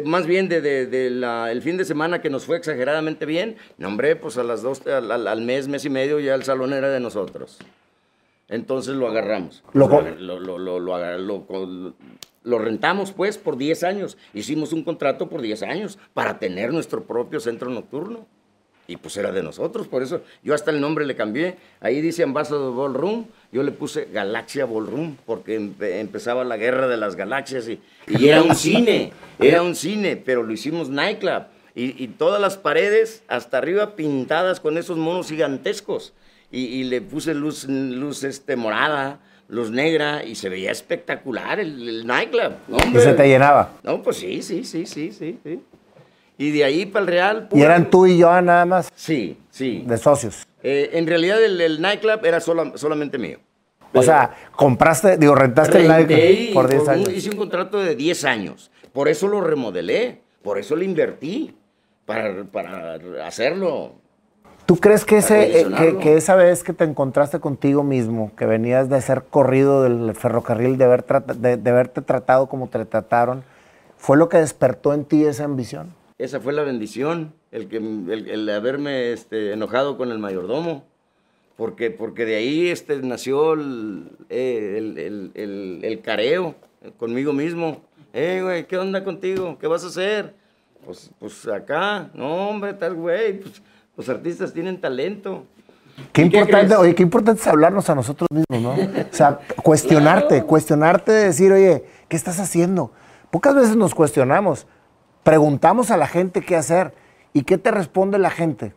[SPEAKER 1] más bien de, el fin de semana que nos fue exageradamente bien, nombré, pues a las dos, al mes, mes y medio ya el salón era de nosotros. Entonces lo agarramos. Lo, lo, rentamos pues por 10 años. Hicimos un contrato por 10 años para tener nuestro propio centro nocturno. Y pues era de nosotros, por eso yo hasta el nombre le cambié. Ahí dice Ambassador Ballroom, yo le puse Galaxia Ballroom, porque empezaba la guerra de las galaxias y, era un cine, era un cine, pero lo hicimos nightclub. Y, y todas las paredes hasta arriba pintadas con esos monos gigantescos y, le puse luz, luz este, morada, luz negra y se veía espectacular el, nightclub.
[SPEAKER 2] ¿Y se te llenaba?
[SPEAKER 1] No, pues sí, sí, sí, sí, sí. sí. Y de ahí para el Real.
[SPEAKER 2] ¿Y eran tú y yo nada más?
[SPEAKER 1] Sí, sí.
[SPEAKER 2] De socios.
[SPEAKER 1] Eh, en realidad el, nightclub era solamente mío.
[SPEAKER 2] o sea, compraste, digo, rentaste el nightclub
[SPEAKER 1] por 10 años. hice un contrato de 10 años. Por eso lo remodelé. Por eso le invertí. Para, para hacerlo.
[SPEAKER 2] ¿Tú crees que, ese, eh, que, esa vez que te encontraste contigo mismo, que venías de ser corrido del ferrocarril, de, haber de, de haberte tratado como te trataron, fue lo que despertó en ti esa ambición?
[SPEAKER 1] esa fue la bendición, el, que, el, haberme este, enojado con el mayordomo, porque, porque de ahí este, nació el, el, careo conmigo mismo. Eh, güey, ¿qué onda contigo? ¿Qué vas a hacer? Pues, pues acá, no, hombre, tal güey, pues, los artistas tienen talento.
[SPEAKER 2] Qué importante, oye, qué importante es hablarnos a nosotros mismos, ¿no? O sea, cuestionarte, cuestionarte de decir, oye, ¿qué estás haciendo? Pocas veces nos cuestionamos. Preguntamos a la gente qué hacer. ¿Y qué te responde la gente?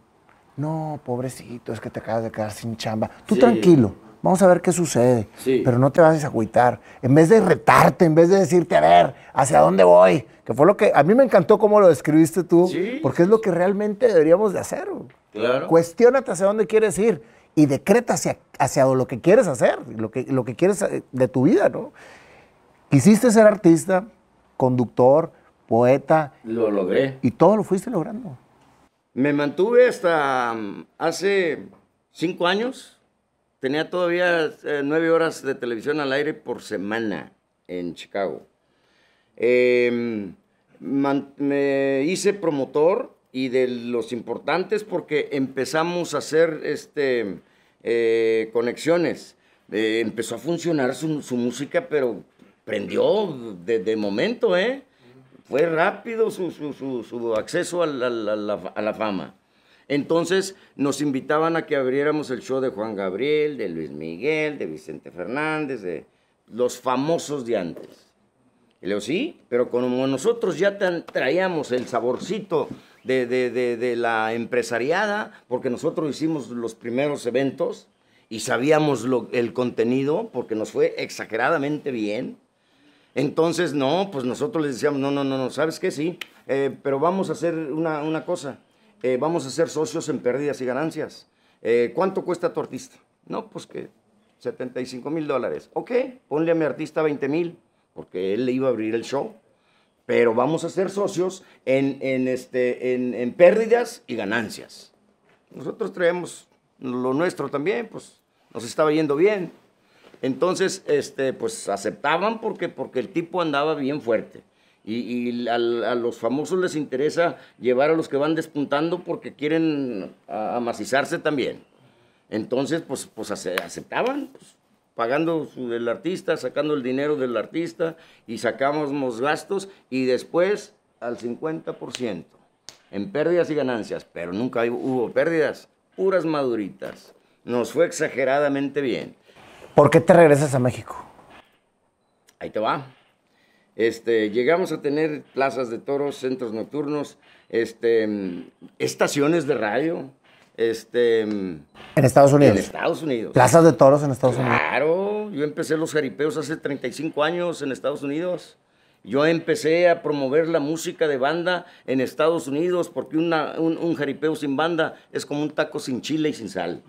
[SPEAKER 2] No, pobrecito, es que te acabas de quedar sin chamba. Tú tranquilo, vamos a ver qué sucede. Pero no te vas a agüitar. En vez de retarte, en vez de decirte, a ver, ¿hacia dónde voy? Que fue lo que. A mí me encantó cómo lo describiste tú, porque es lo que realmente deberíamos de hacer.
[SPEAKER 1] Claro.
[SPEAKER 2] Cuestiónate hacia dónde quieres ir y decreta hacia, hacia lo que quieres hacer, lo que, lo que quieres eh, de tu vida, ¿no? Quisiste ser artista, conductor, poeta.
[SPEAKER 1] Lo logré.
[SPEAKER 2] Y todo lo fuiste logrando.
[SPEAKER 1] Me mantuve hasta mm, hace cinco años. Tenía todavía eh, nueve horas de televisión al aire por semana en Chicago. Em, me hice promotor y de los importantes porque empezamos a hacer este, eh, conexiones. Eh, empezó a funcionar su, música, pero prendió de, de momento, ¿eh? Fue rápido su, acceso a la, fama. Entonces nos invitaban a que abriéramos el show de Juan Gabriel, de Luis Miguel, de Vicente Fernández, de los famosos de antes. Y le digo, sí, pero como nosotros ya traíamos el saborcito de, la empresariada, porque nosotros hicimos los primeros eventos y sabíamos el contenido, porque nos fue exageradamente bien, entonces, no, pues nosotros les decíamos, no, no, no, no, ¿sabes qué? Sí, eh, pero vamos a hacer una, cosa, eh, vamos a ser socios en pérdidas y ganancias. Eh, ¿Cuánto cuesta tu artista? No, pues que 75 mil dólares. Ok, ponle a mi artista 20 mil, porque él le iba a abrir el show. Pero vamos a ser socios en, en, este, en, pérdidas y ganancias. Nosotros traemos lo nuestro también, pues nos estaba yendo bien. Entonces, este, pues aceptaban porque, porque el tipo andaba bien fuerte. Y, a, los famosos les interesa llevar a los que van despuntando porque quieren amacizarse también. Entonces, pues, pues aceptaban, pues, pagando el artista, sacando el dinero del artista y sacábamos gastos y después al 50% en pérdidas y ganancias, pero nunca hubo pérdidas, puras maduritas. Nos fue exageradamente bien.
[SPEAKER 2] ¿Por qué te regresas a México?
[SPEAKER 1] Ahí te va. Este, llegamos a tener plazas de toros, centros nocturnos, este, estaciones de radio. Este,
[SPEAKER 2] en Estados Unidos.
[SPEAKER 1] En Estados Unidos.
[SPEAKER 2] Plazas de toros en Estados Unidos.
[SPEAKER 1] Claro, yo empecé los jaripeos hace 35 años en Estados Unidos. Yo empecé a promover la música de banda en Estados Unidos porque un, un jaripeo sin banda es como un taco sin chile y sin sal.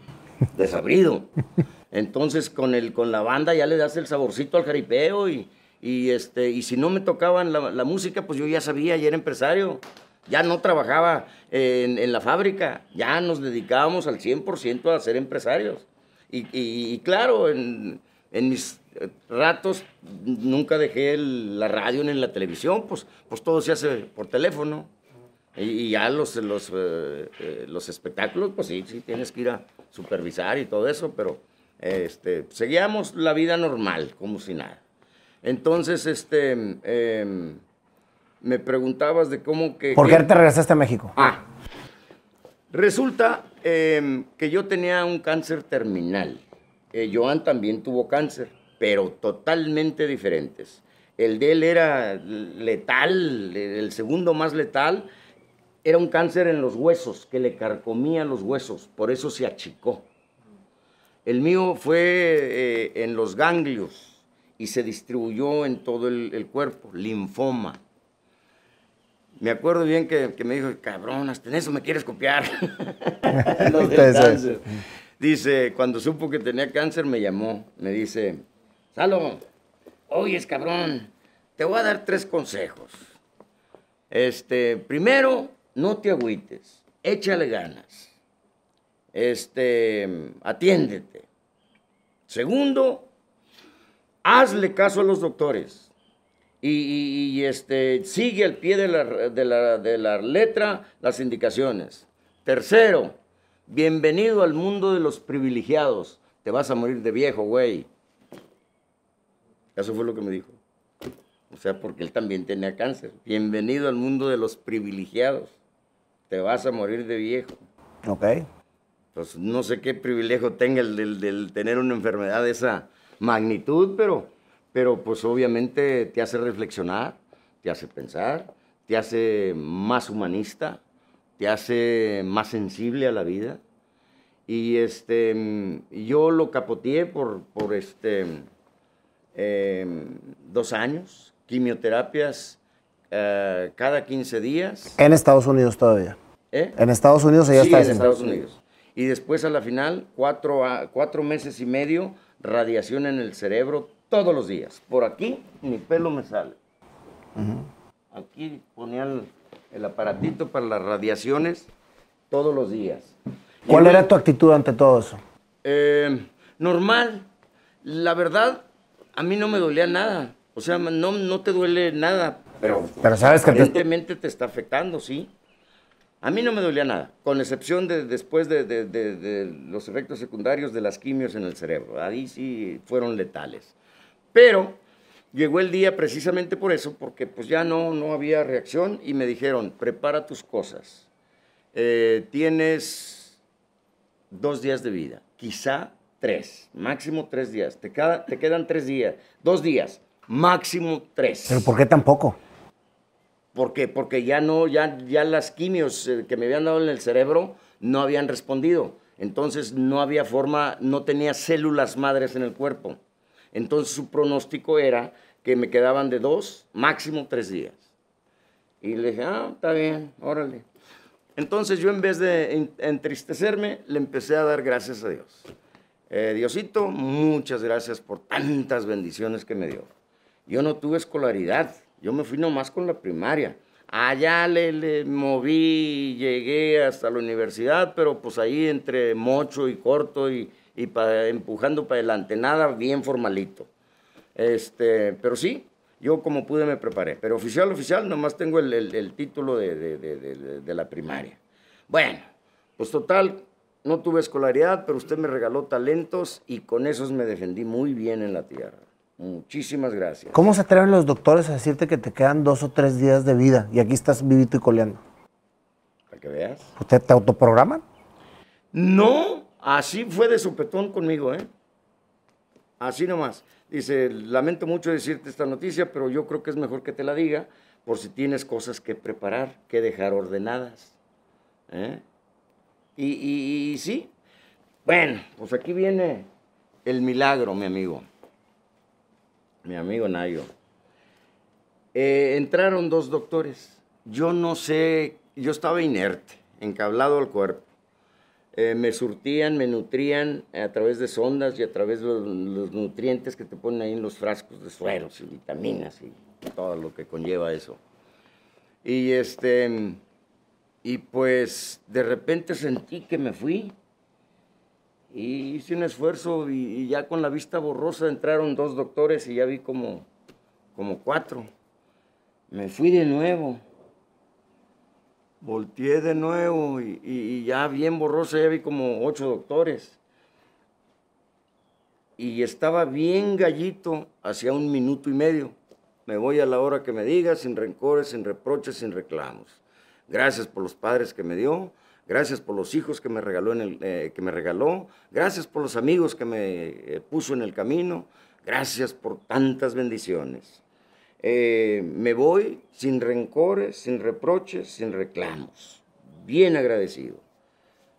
[SPEAKER 1] Desabrido. Entonces con, el, con la banda ya le das el saborcito al jaripeo y, y, este, y si no me tocaban la, música, pues yo ya sabía, ya era empresario. Ya no trabajaba en, la fábrica, ya nos dedicábamos al 100% a ser empresarios. Y, claro, en, mis ratos nunca dejé la radio ni la televisión, pues, pues todo se hace por teléfono. Y, ya los, los, eh, eh, los espectáculos, pues sí, sí, tienes que ir a supervisar y todo eso, pero este, seguíamos la vida normal, como si nada. Entonces, este, em, me preguntabas de cómo que...
[SPEAKER 2] ¿Por qué te regresaste a México?
[SPEAKER 1] Ah, resulta em, que yo tenía un cáncer terminal. Eh, Joan también tuvo cáncer, pero totalmente diferentes. El de él era letal, el segundo más letal era un cáncer en los huesos, que le carcomía los huesos, por eso se achicó. El mío fue eh, en los ganglios y se distribuyó en todo el, cuerpo, linfoma. Me acuerdo bien que, me dijo, cabrón, hasta en eso me quieres copiar. Dice, cuando supo que tenía cáncer, me llamó. Me dice, Salo, oyes, cabrón, te voy a dar tres consejos. Este, primero, no te agüites, échale ganas. Este, atiéndete. Segundo, hazle caso a los doctores. Y, este, sigue al pie de la, de la letra las indicaciones. Tercero, bienvenido al mundo de los privilegiados. Te vas a morir de viejo, güey. Eso fue lo que me dijo. O sea, porque él también tenía cáncer. Bienvenido al mundo de los privilegiados. Te vas a morir de viejo.
[SPEAKER 2] Ok.
[SPEAKER 1] Pues no sé qué privilegio tenga el del, tener una enfermedad de esa magnitud, pero, pero pues obviamente te hace reflexionar, te hace pensar, te hace más humanista, te hace más sensible a la vida. Y este, yo lo capoteé por, por este, em, dos años quimioterapias eh, cada 15 días.
[SPEAKER 2] En Estados Unidos todavía.
[SPEAKER 1] ¿Eh?
[SPEAKER 2] En Estados Unidos ya
[SPEAKER 1] sí, en Estados Unidos. Y después a la final, cuatro, cuatro meses y medio, radiación en el cerebro todos los días. Por aquí, mi pelo me sale. Aquí ponía el, aparatito para las radiaciones todos los días.
[SPEAKER 2] ¿Cuál era tu actitud ante todo eso?
[SPEAKER 1] Eh, normal. La verdad, a mí no me dolía nada. O sea, no, no te duele nada, pero,
[SPEAKER 2] pero sabes que
[SPEAKER 1] evidentemente te... está afectando, sí. A mí no me dolía nada, con excepción de después de, los efectos secundarios de las quimios en el cerebro. Ahí sí fueron letales. Pero llegó el día precisamente por eso, porque pues ya no, no había reacción y me dijeron, prepara tus cosas. Eh, tienes dos días de vida, quizá tres, máximo tres días. Te, te quedan tres días, dos días máximo tres.
[SPEAKER 2] ¿Pero por qué tan poco?
[SPEAKER 1] ¿Por qué? Porque ya no, ya, ya las quimios eh, que me habían dado en el cerebro no habían respondido. Entonces no había forma, no tenía células madres en el cuerpo. Entonces su pronóstico era que me quedaban de dos, máximo tres días. Y le dije, ah, está bien, órale. Entonces yo en vez de entristecerme, le empecé a dar gracias a Dios. Eh, Diosito, muchas gracias por tantas bendiciones que me dio. Yo no tuve escolaridad, yo me fui nomás con la primaria. Allá le, moví, llegué hasta la universidad, pero pues ahí entre mocho y corto y, empujando para adelante, nada bien formalito. Este, pero sí, yo como pude me preparé. Pero oficial, oficial, nomás tengo el, título de, de, la primaria. Bueno, pues total, no tuve escolaridad, pero usted me regaló talentos y con esos me defendí muy bien en la tierra. Muchísimas gracias.
[SPEAKER 2] ¿Cómo se atreven los doctores a decirte que te quedan dos o tres días de vida y aquí estás vivito y coleando?
[SPEAKER 1] Para que veas.
[SPEAKER 2] ¿Usted te autoprograman?
[SPEAKER 1] No, así fue de sopetón conmigo, ¿eh? Así nomás. Dice, lamento mucho decirte esta noticia, pero yo creo que es mejor que te la diga por si tienes cosas que preparar, que dejar ordenadas. ¿eh? y sí, bueno, pues aquí viene el milagro, mi amigo mi amigo Nayo, eh, entraron dos doctores. Yo no sé, yo estaba inerte, encablado al cuerpo. Eh, me surtían, me nutrían a través de sondas y a través de los, nutrientes que te ponen ahí en los frascos de sueros y vitaminas y todo lo que conlleva eso. Y este, y pues de repente sentí que me fui y hice un esfuerzo y, ya con la vista borrosa entraron dos doctores y ya vi como, como cuatro. Me fui de nuevo. Volteé de nuevo y, ya bien borrosa ya vi como ocho doctores. Y estaba bien gallito hacia un minuto y medio. Me voy a la hora que me diga, sin rencores, sin reproches, sin reclamos. Gracias por los padres que me dio, Gracias por los hijos que me regaló, en el, eh, que me regaló. Gracias por los amigos que me eh, puso en el camino. Gracias por tantas bendiciones. Eh, me voy sin rencores, sin reproches, sin reclamos. Bien agradecido.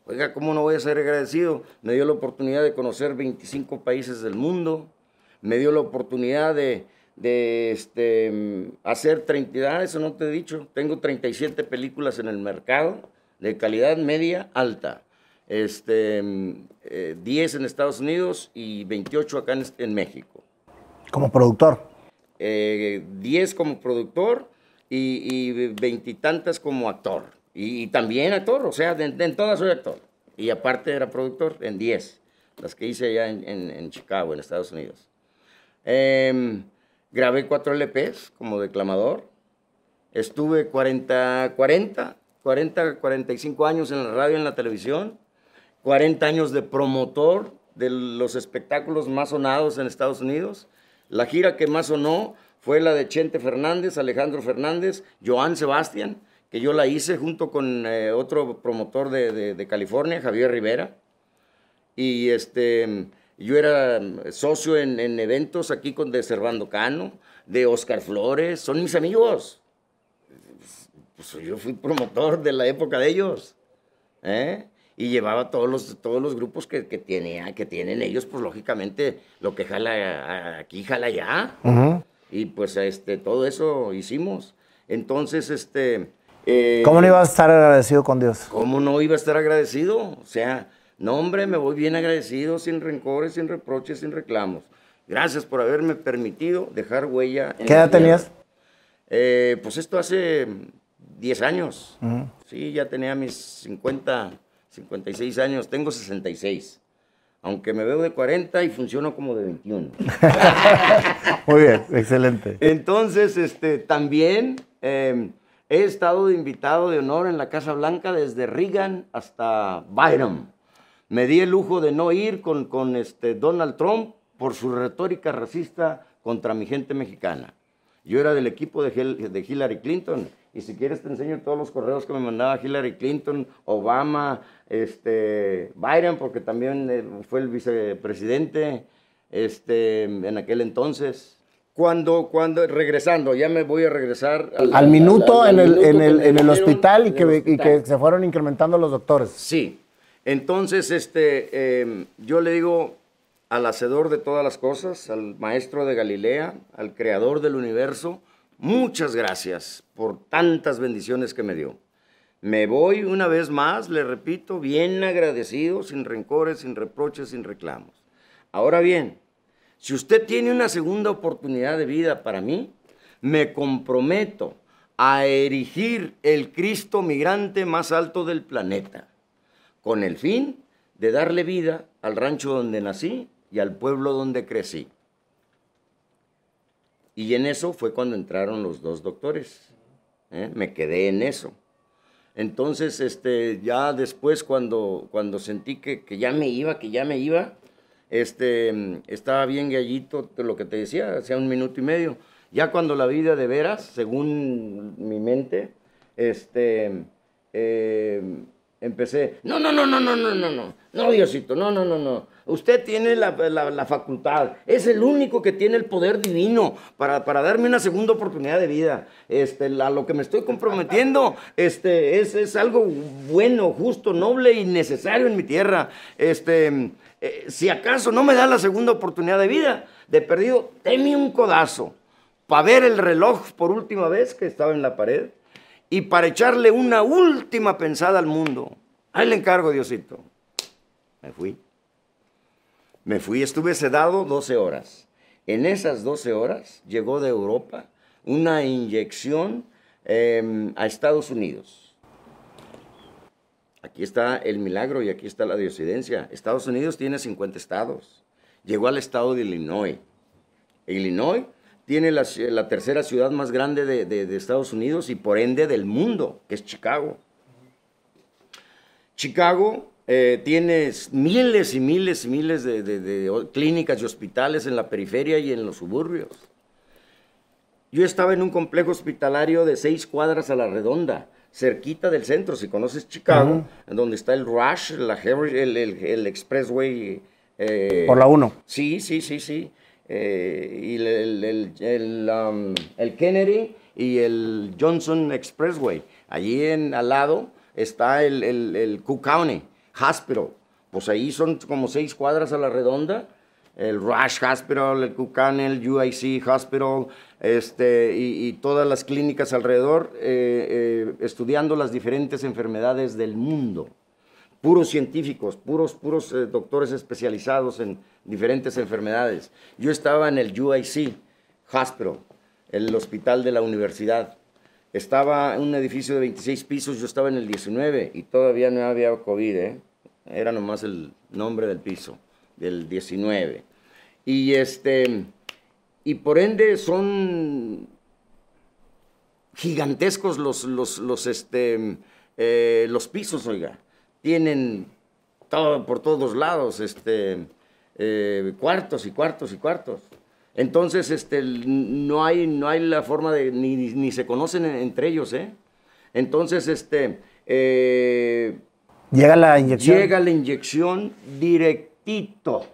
[SPEAKER 1] Oiga, ¿cómo no voy a ser agradecido? Me dio la oportunidad de conocer 25 países del mundo, me dio la oportunidad de, este, hacer 30, ah, eso no te he dicho, tengo 37 películas en el mercado de calidad media alta, este, 10 eh, en Estados Unidos y 28 acá en, México.
[SPEAKER 2] ¿Como productor?
[SPEAKER 1] Eh, 10 como productor y veintitantas como actor. Y, también actor, o sea, en todas soy actor. Y aparte era productor en 10, las que hice allá en, en, Chicago, en Estados Unidos. Em, grabé cuatro LPs como declamador. Estuve 40, 40, 40, 45 años en la radio y en la televisión. 40 años de promotor de los espectáculos más sonados en Estados Unidos. La gira que más sonó fue la de Chente Fernández, Alejandro Fernández, Joan Sebastián que yo la hice junto con eh, otro promotor de, California, Javier Rivera. Y este, yo era socio en, eventos aquí con de Servando Cano, de Oscar Flores, son mis amigos. Pues yo fui promotor de la época de ellos. ¿eh? Y llevaba todos los, todos los grupos que, que, que tienen ellos, pues lógicamente lo que jala aquí, jala allá. Y pues este, todo eso hicimos. Entonces, este,
[SPEAKER 2] eh, ¿Cómo no ibas a estar agradecido con Dios?
[SPEAKER 1] ¿Cómo no iba a estar agradecido? O sea, no, hombre, me voy bien agradecido, sin rencores, sin reproches, sin reclamos. Gracias por haberme permitido dejar huella.
[SPEAKER 2] En ¿Qué edad tenías?
[SPEAKER 1] Eh, pues esto hace 10 años. Sí, ya tenía mis 50, 56 años. Tengo 66. Aunque me veo de 40 y funciono como de 21.
[SPEAKER 2] Muy bien, excelente.
[SPEAKER 1] Entonces, este, también... Em, He estado de invitado de honor en la Casa Blanca desde Reagan hasta Byron. Me di el lujo de no ir con, con este Donald Trump por su retórica racista contra mi gente mexicana. Yo era del equipo de, de Hillary Clinton y si quieres te enseño todos los correos que me mandaba Hillary Clinton, Obama, este, Biden, porque también eh, fue el vicepresidente este, en aquel entonces. Cuando, cuando, regresando, ya me voy a regresar
[SPEAKER 2] al, minuto, en, el, en, el, en el hospital y que, y que, se fueron incrementando los doctores.
[SPEAKER 1] Sí. Entonces, este, em, yo le digo al hacedor de todas las cosas, al maestro de Galilea, al creador del universo, muchas gracias por tantas bendiciones que me dio. Me voy una vez más, le repito, bien agradecido, sin rencores, sin reproches, sin reclamos. Ahora bien, si usted tiene una segunda oportunidad de vida para mí, me comprometo a erigir el Cristo migrante más alto del planeta, con el fin de darle vida al rancho donde nací y al pueblo donde crecí. Y en eso fue cuando entraron los dos doctores. ¿eh? Me quedé en eso. Entonces, este, ya después cuando, cuando sentí que, que ya me iba, que ya me iba, este, estaba bien gallito, lo que te decía, hacía un minuto y medio. Ya cuando la vida de veras, según mi mente, este, eh, empecé, no, no, no, no, no, no, no, no, no, Diosito, no, no, no, no. Usted tiene la, la, facultad, es el único que tiene el poder divino para, para darme una segunda oportunidad de vida. Este, lo que me estoy comprometiendo este, es, es algo bueno, justo, noble y necesario en mi tierra. Este, eh, si acaso no me da la segunda oportunidad de vida, de perdido, teme un codazo para ver el reloj por última vez que estaba en la pared y para echarle una última pensada al mundo. Ahí le encargo, Diosito. Me fui. Me fui, estuve sedado 12 horas. En esas 12 horas llegó de Europa una inyección em, a Estados Unidos Aquí está el milagro y aquí está la diosidencia. Estados Unidos tiene 50 estados. Llegó al estado de Illinois. Illinois tiene la, tercera ciudad más grande de, Estados Unidos y por ende del mundo, que es Chicago. Chicago eh, tiene miles y miles y miles de, clínicas y hospitales en la periferia y en los suburbios. Yo estaba en un complejo hospitalario de seis cuadras a la redonda cerquita del centro, si conoces Chicago, donde está el Rush, la el, el, Expressway.
[SPEAKER 2] Eh, Por la 1.
[SPEAKER 1] Sí, sí, sí, sí. Eh, y el, um, el, Kennedy y el Johnson Expressway. Allí en, al lado está el, el, Cook County. Hospital, pues ahí son como seis cuadras a la redonda, el Rush Hospital, el Kukan, el UIC Hospital, este, y, todas las clínicas alrededor, eh, eh, estudiando las diferentes enfermedades del mundo. Puros científicos, puros, puros eh, doctores especializados en diferentes enfermedades. Yo estaba en el UIC Hospital, el hospital de la universidad. Estaba en un edificio de 26 pisos, yo estaba en el 19 y todavía no había COVID, ¿eh? era nomás el nombre del piso, del 19. Y este y por ende son gigantescos los, los, los, este, eh, los pisos, oiga. Tienen todo, por todos lados este, eh, cuartos y cuartos y cuartos. Entonces, este, no, hay, no hay la forma de, ni, ni se conocen entre ellos, ¿eh? Entonces, este... Eh,
[SPEAKER 2] llega la inyección.
[SPEAKER 1] Llega la inyección directito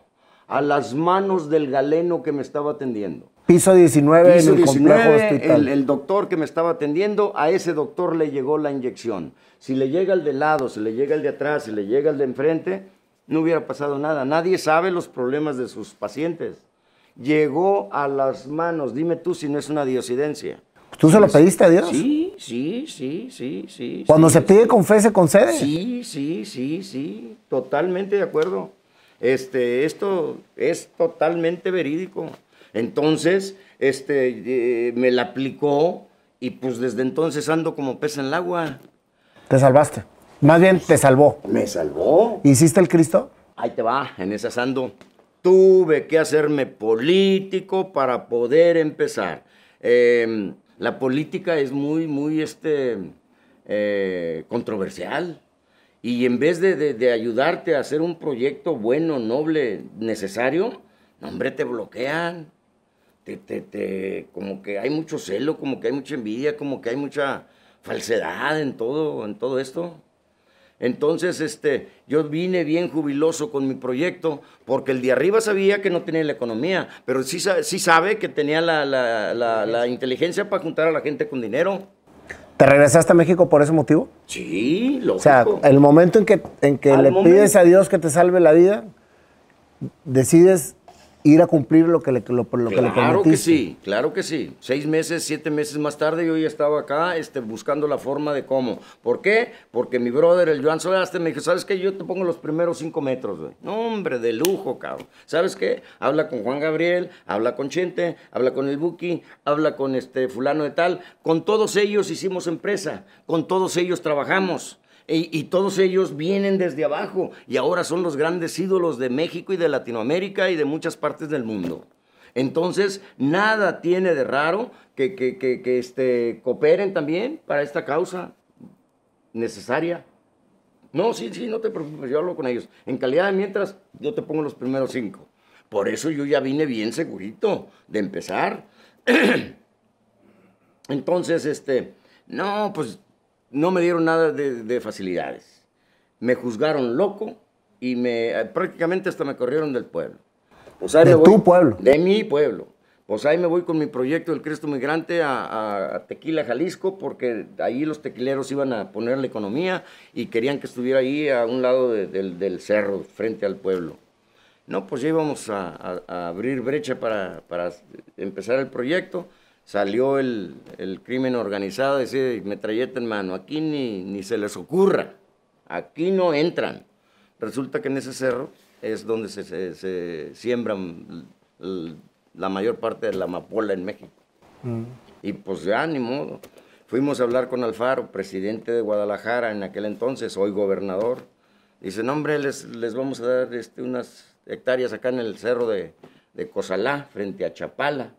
[SPEAKER 1] a las manos del galeno que me estaba atendiendo.
[SPEAKER 2] Piso 19 en el complejo hospital.
[SPEAKER 1] El, doctor que me estaba atendiendo, a ese doctor le llegó la inyección. Si le llega el de lado, si le llega el de atrás, si le llega el de enfrente, no hubiera pasado nada. Nadie sabe los problemas de sus pacientes. Llegó a las manos, dime tú si no es una diosidencia.
[SPEAKER 2] ¿Tú se lo pediste a Dios?
[SPEAKER 1] Sí, sí, sí, sí, sí.
[SPEAKER 2] Cuando se pide con fe, se concede.
[SPEAKER 1] Sí, sí, sí, sí, totalmente de acuerdo. Este, esto es totalmente verídico. Entonces, este, eh, me la aplicó y pues desde entonces ando como pez en el agua.
[SPEAKER 2] Te salvaste. Más bien, te salvó.
[SPEAKER 1] Me salvó.
[SPEAKER 2] ¿Hiciste el Cristo?
[SPEAKER 1] Ahí te va, en esas ando. Tuve que hacerme político para poder empezar. Em, la política es muy, muy este, eh, controversial. Y en vez de, ayudarte a hacer un proyecto bueno, noble, necesario, hombre, te bloquean. Te, te, como que hay mucho celo, como que hay mucha envidia, como que hay mucha falsedad en todo, en todo esto. Entonces, este, yo vine bien jubiloso con mi proyecto, porque el de arriba sabía que no tenía la economía, pero sí, sí sabe que tenía la, la inteligencia para juntar a la gente con dinero.
[SPEAKER 2] ¿Te regresaste a México por ese motivo?
[SPEAKER 1] Sí, lógico.
[SPEAKER 2] O sea, el momento en que, en que le pides a Dios que te salve la vida, decides ir a cumplir lo que le, lo, lo que le
[SPEAKER 1] Claro que sí, claro que sí. Seis meses, siete meses más tarde yo ya estaba acá este, buscando la forma de cómo. ¿Por qué? Porque mi brother, el Joan Solaste, me dijo, ¿sabes qué? Yo te pongo los primeros cinco metros, güey. No, hombre, de lujo, cabrón. ¿Sabes qué? Habla con Juan Gabriel, habla con Chente, habla con el Buki, habla con este fulano de tal. Con todos ellos hicimos empresa, con todos ellos trabajamos. Y, todos ellos vienen desde abajo y ahora son los grandes ídolos de México y de Latinoamérica y de muchas partes del mundo. Entonces, nada tiene de raro que, que, que, este, cooperen también para esta causa necesaria. No, sí, sí, no te preocupes, yo hablo con ellos. En calidad de mientras, yo te pongo los primeros cinco. Por eso yo ya vine bien segurito de empezar. Entonces, este, no, pues no me dieron nada de, facilidades. Me juzgaron loco y me prácticamente hasta me corrieron del pueblo.
[SPEAKER 2] Pues ¿De tu pueblo?
[SPEAKER 1] De mi pueblo. Pues ahí me voy con mi proyecto del Cristo Migrante a, Tequila, Jalisco, porque ahí los tequileros iban a poner la economía y querían que estuviera ahí a un lado del cerro, frente al pueblo. No, pues ya íbamos a, abrir brecha para, para empezar el proyecto salió el, crimen organizado, decía, metralleta en mano, aquí ni, ni se les ocurra, aquí no entran. Resulta que en ese cerro es donde se, se, siembran la mayor parte de la amapola en México. Mm. Y pues ya, ni modo. Fuimos a hablar con Alfaro, presidente de Guadalajara en aquel entonces, hoy gobernador. Dice, no hombre, les, les vamos a dar este, unas hectáreas acá en el cerro de, de Cozalá, frente a Chapala.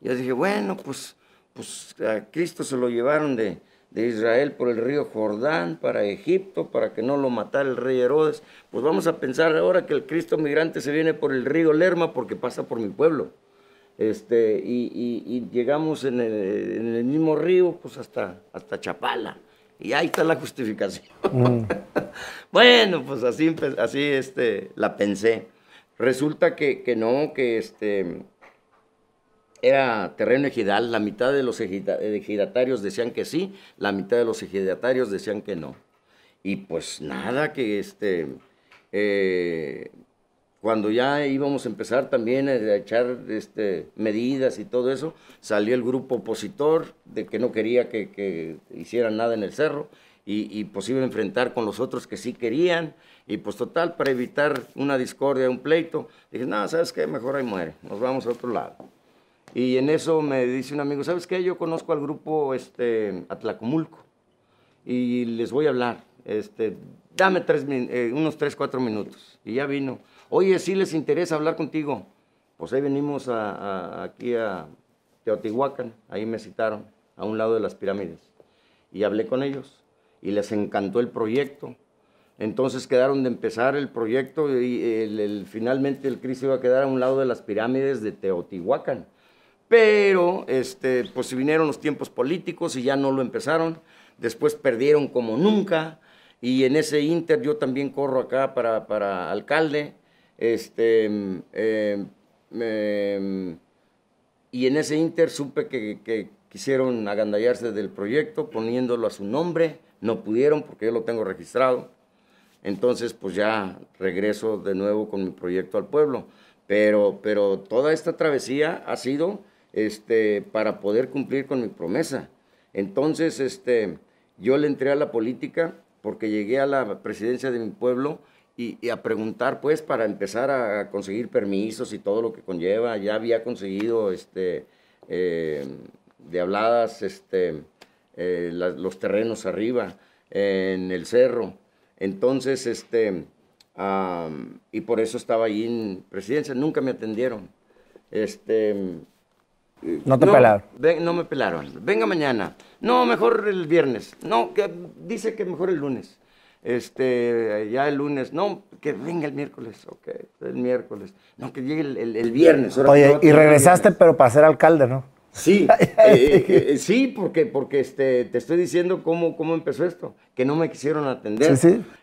[SPEAKER 1] Yo dije, bueno, pues, pues a Cristo se lo llevaron de, Israel por el río Jordán para Egipto, para que no lo matara el rey Herodes. Pues vamos a pensar ahora que el Cristo migrante se viene por el río Lerma porque pasa por mi pueblo. Este, y, llegamos en el, mismo río, pues hasta, hasta Chapala. Y ahí está la justificación. Mm. bueno, pues así, así este, la pensé. Resulta que, que no, que este, era terreno ejidal, la mitad de los ejidatarios decían que sí, la mitad de los ejidatarios decían que no. Y pues nada, que este, eh, cuando ya íbamos a empezar también a echar este, medidas y todo eso, salió el grupo opositor de que no quería que, hicieran nada en el cerro y, y pues iba a enfrentar con los otros que sí querían. Y pues total, para evitar una discordia, un pleito, dije, no, ¿sabes qué? Mejor ahí muere, nos vamos a otro lado. Y en eso me dice un amigo, ¿sabes qué? Yo conozco al grupo este, Atlacomulco y les voy a hablar. Este, dame tres, eh, unos tres, cuatro minutos. Y ya vino. Oye, si les interesa hablar contigo. Pues ahí venimos a, aquí a Teotihuacán, ahí me citaron, a un lado de las pirámides. Y hablé con ellos y les encantó el proyecto. Entonces quedaron de empezar el proyecto y el, finalmente el Cristo iba a quedar a un lado de las pirámides de Teotihuacán. Pero este, pues vinieron los tiempos políticos y ya no lo empezaron. Después perdieron como nunca. Y en ese inter yo también corro acá para, para alcalde. Este, em, em, y en ese inter supe que, que quisieron agandallarse del proyecto poniéndolo a su nombre. No pudieron porque yo lo tengo registrado entonces, pues ya regreso de nuevo con mi proyecto al pueblo. Pero, pero toda esta travesía ha sido este, para poder cumplir con mi promesa. Entonces, este, yo le entré a la política porque llegué a la presidencia de mi pueblo y, a preguntar, pues, para empezar a conseguir permisos y todo lo que conlleva. Ya había conseguido, este, eh, de habladas, este, eh, los terrenos arriba, en el cerro. Entonces, este, y por eso estaba ahí en presidencia, nunca me atendieron. Este,
[SPEAKER 2] no te pelaron.
[SPEAKER 1] no me pelaron. Venga mañana. No, mejor el viernes. No, que dice que mejor el lunes. Este, ya el lunes. No, que venga el miércoles. Ok, el miércoles. No, que llegue el, viernes.
[SPEAKER 2] Oye, y regresaste, pero para ser alcalde, ¿no?
[SPEAKER 1] Sí, eh, eh, sí, porque, porque este, te estoy diciendo cómo, cómo empezó esto, que no me quisieron atender.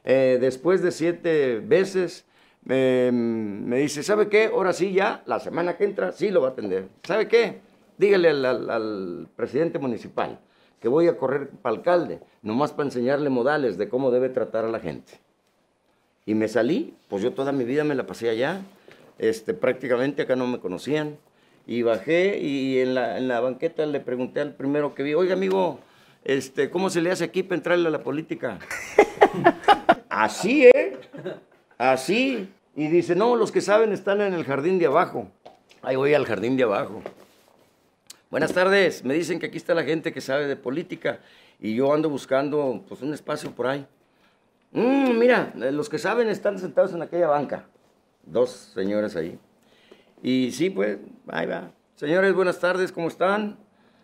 [SPEAKER 1] Eh, después de siete veces me dice, ¿sabe qué? Ahora sí ya, la semana que entra, sí lo va a atender. ¿Sabe qué? Dígale al, presidente municipal que voy a correr para alcalde, nomás para enseñarle modales de cómo debe tratar a la gente. Y me salí, pues yo toda mi vida me la pasé allá, este, prácticamente acá no me conocían. Y bajé y en la, en la banqueta le pregunté al primero que vi, oiga amigo, este, ¿cómo se le hace aquí para entrarle a la política? Así, ¿eh? Así. Y dice, no, los que saben están en el jardín de abajo. Ahí voy al jardín de abajo. Buenas tardes, me dicen que aquí está la gente que sabe de política y yo ando buscando pues un espacio por ahí. Mm, mira, los que saben están sentados en aquella banca. Dos señores ahí. Y sí, pues, ahí va. Señores, buenas tardes, ¿cómo están?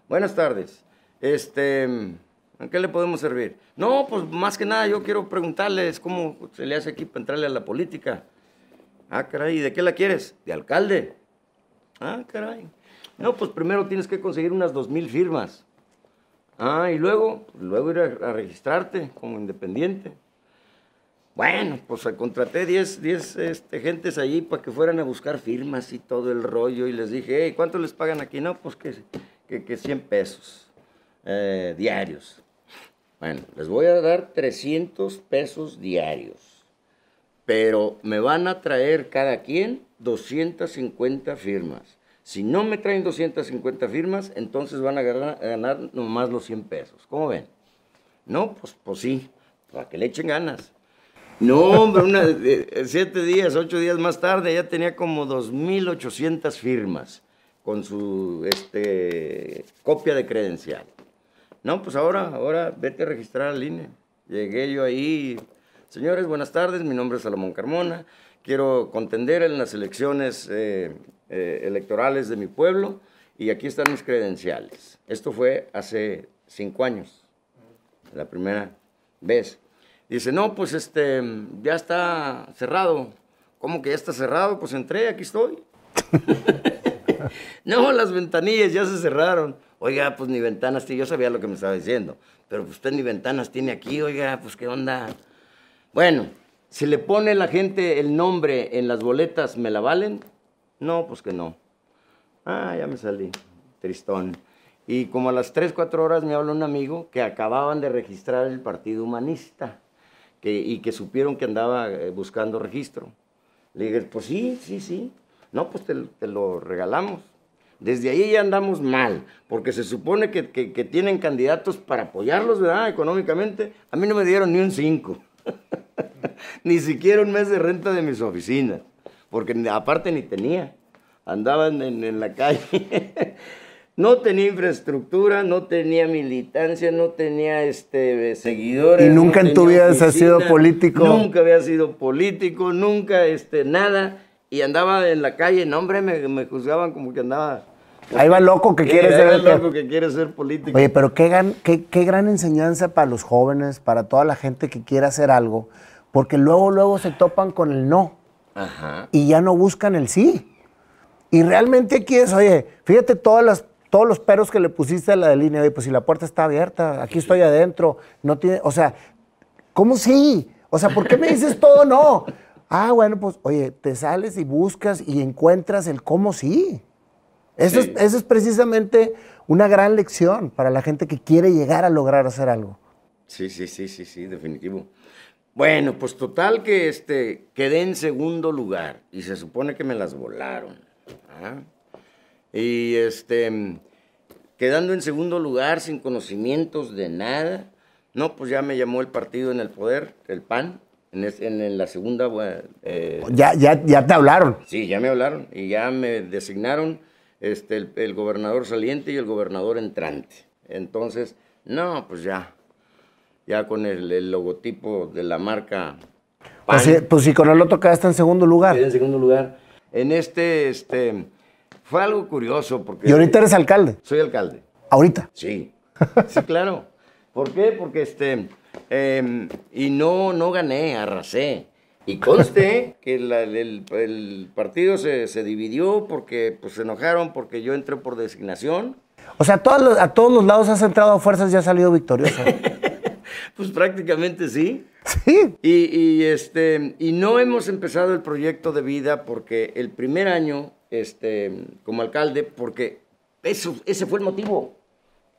[SPEAKER 1] Buenas tardes. Este, ¿en qué le podemos servir? No, pues más que nada yo quiero preguntarles cómo se le hace aquí para entrarle a la política. Ah, caray, ¿de qué la quieres? De alcalde. Ah, caray. No, pues primero tienes que conseguir unas dos mil firmas. Ah, y luego, luego ir a registrarte como independiente. Bueno, pues contraté 10, 10 este, gentes allí para que fueran a buscar firmas y todo el rollo y les dije, hey, ¿cuánto les pagan aquí? No, pues que, que, que 100 pesos eh, diarios. Bueno, les voy a dar 300 pesos diarios, pero me van a traer cada quien 250 firmas. Si no me traen 250 firmas, entonces van a ganar, a ganar nomás los 100 pesos. ¿Cómo ven? No, pues, pues sí, para que le echen ganas. No, hombre, una, eh, siete días, ocho días más tarde ya tenía como 2.800 firmas con su este, copia de credencial. No, pues ahora, ahora vete a registrar al INE. Llegué yo ahí. Señores, buenas tardes, mi nombre es Salomón Carmona. Quiero contender en las elecciones eh, eh, electorales de mi pueblo y aquí están mis credenciales. Esto fue hace cinco años, la primera vez. Dice, no, pues este, ya está cerrado. ¿Cómo que ya está cerrado? Pues entré, aquí estoy. no, las ventanillas ya se cerraron. Oiga, pues ni ventanas tiene, yo sabía lo que me estaba diciendo. Pero pues usted ni ventanas tiene aquí, oiga, pues qué onda. Bueno, si le pone la gente el nombre en las boletas, ¿me la valen? No, pues que no. Ah, ya me salí. Tristón. Y como a las 3, 4 horas me habla un amigo que acababan de registrar el Partido Humanista y que supieron que andaba eh, buscando registro. Le dije, pues sí, sí, sí. No, pues te lo regalamos. Desde ahí ya andamos mal, porque se supone que, que, que tienen candidatos para apoyarlos, ¿verdad? Económicamente. A mí no me dieron ni un 5. ni siquiera un mes de renta de mis oficinas, porque aparte ni tenía. Andaban en, en la calle. no tenía infraestructura, no tenía militancia, no tenía este, seguidores.
[SPEAKER 2] ¿Y nunca
[SPEAKER 1] no
[SPEAKER 2] en tu
[SPEAKER 1] tenía
[SPEAKER 2] vida has sido político?
[SPEAKER 1] Nunca había sido político, nunca este, nada. Y andaba en la calle, no hombre, me, me juzgaban como que andaba...
[SPEAKER 2] Ahí va loco que quiere ser el
[SPEAKER 1] loco que quiere ser político.
[SPEAKER 2] Oye, pero qué gran, qué, qué gran enseñanza para los jóvenes, para toda la gente que quiera hacer algo, porque luego, luego se topan con el no
[SPEAKER 1] Ajá.
[SPEAKER 2] y ya no buscan el sí. Y realmente aquí es, oye, fíjate todas las, todos los peros que le pusiste a la de línea, oye, pues si la puerta está abierta, aquí estoy adentro, no tiene, o sea, ¿cómo sí? O sea, ¿por qué me dices todo no? Ah, bueno, pues, oye, te sales y buscas y encuentras el cómo sí. Eso,
[SPEAKER 1] Sí.
[SPEAKER 2] es, eso es precisamente una gran lección para la gente que quiere llegar a lograr hacer algo.
[SPEAKER 1] Sí, sí, sí, sí, sí, definitivo. Bueno, pues total que este, quedé en segundo lugar y se supone que me las volaron. ¿ah? Y este, quedando en segundo lugar sin conocimientos de nada, no, pues ya me llamó el partido en el poder, el PAN, en, es- en- en la segunda, eh,
[SPEAKER 2] Ya, ya, ya te hablaron.
[SPEAKER 1] Sí, ya me hablaron y ya me designaron este, el, el gobernador saliente y el gobernador entrante. Entonces, no, pues ya, ya con el, el logotipo de la marca
[SPEAKER 2] Pues, sí, pues si con el otro quedaste en segundo lugar.
[SPEAKER 1] quedé en segundo lugar. En este, este, fue algo curioso porque...
[SPEAKER 2] Y ahorita eres alcalde.
[SPEAKER 1] Soy alcalde.
[SPEAKER 2] Ahorita.
[SPEAKER 1] Sí, sí, claro. ¿Por qué? Porque este, em, y no, no gané, arrasé. Y conste que la- el, el partido se, se dividió porque pues, se enojaron porque yo entré por designación.
[SPEAKER 2] O sea, todos los- a todos los lados has entrado a fuerzas y has salido victoriosa.
[SPEAKER 1] Pues prácticamente sí.
[SPEAKER 2] sí.
[SPEAKER 1] Y, y, este, y no hemos empezado el proyecto de vida porque el primer año, este, como alcalde, porque eso, ese fue el motivo,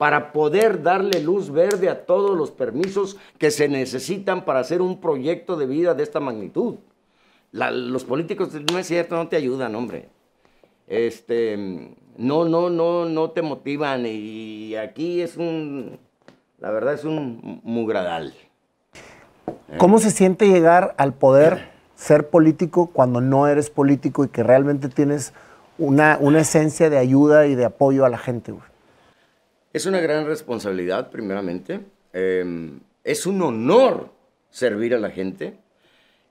[SPEAKER 1] para poder darle luz verde a todos los permisos que se necesitan para hacer un proyecto de vida de esta magnitud. La- los políticos, no es cierto, no te ayudan, hombre. Este, no, no, no, no te motivan y aquí es un, la verdad es un mugradal.
[SPEAKER 2] ¿Cómo se siente llegar al poder, ser político cuando no eres político y que realmente tienes una, una esencia de ayuda y de apoyo a la gente? güey?
[SPEAKER 1] Es una gran responsabilidad, primeramente. Eh, es un honor servir a la gente.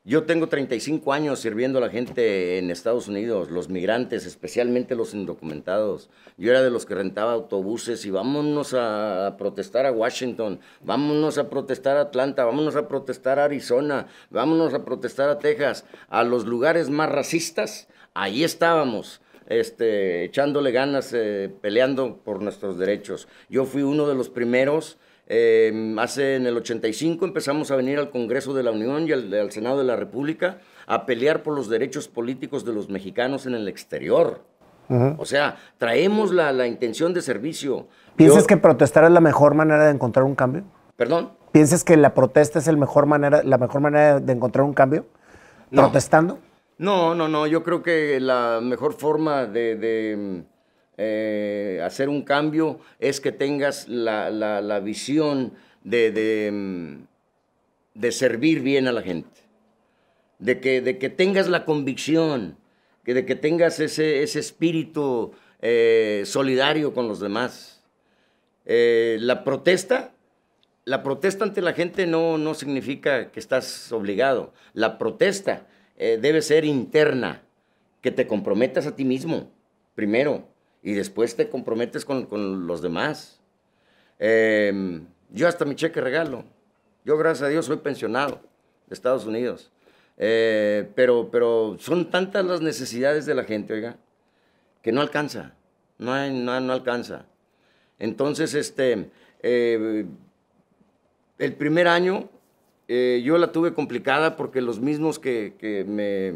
[SPEAKER 1] Yo tengo 35 años sirviendo a la gente en Estados Unidos, los migrantes, especialmente los indocumentados. Yo era de los que rentaba autobuses y vámonos a, a protestar a Washington, vámonos a protestar a Atlanta, vámonos a protestar a Arizona, vámonos a protestar a Texas, a los lugares más racistas. Ahí estábamos este, echándole ganas, eh, peleando por nuestros derechos. Yo fui uno de los primeros, eh, hace en el 85 empezamos a venir al Congreso de la Unión y al, al Senado de la República a pelear por los derechos políticos de los mexicanos en el exterior. O sea, traemos la, la intención de servicio.
[SPEAKER 2] ¿Piensas
[SPEAKER 1] Yo-
[SPEAKER 2] que protestar es la mejor manera de encontrar un cambio?
[SPEAKER 1] Perdón.
[SPEAKER 2] ¿Piensas que la protesta es el mejor manera, la mejor manera de encontrar un cambio?
[SPEAKER 1] No.
[SPEAKER 2] ¿Protestando?
[SPEAKER 1] No, no, no. Yo creo que la mejor forma de, mm, eh, hacer un cambio es que tengas la, visión mm, de servir bien a la gente. De que, tengas la convicción, de que tengas ese, ese espíritu eh, solidario con los demás. Eh, la protesta, la protesta ante la gente no, no significa que estás obligado. La protesta eh, debe ser interna, que te comprometas a ti mismo, primero, y después te comprometes con, con los demás. Eh, yo hasta mi cheque regalo. Yo, gracias a Dios, soy pensionado de Estados Unidos. Eh, pero, pero son tantas las necesidades de la gente, oiga, que no alcanza. No, hay, no, no alcanza. Entonces, este, eh, el primer año eh, yo la tuve complicada porque los mismos que, me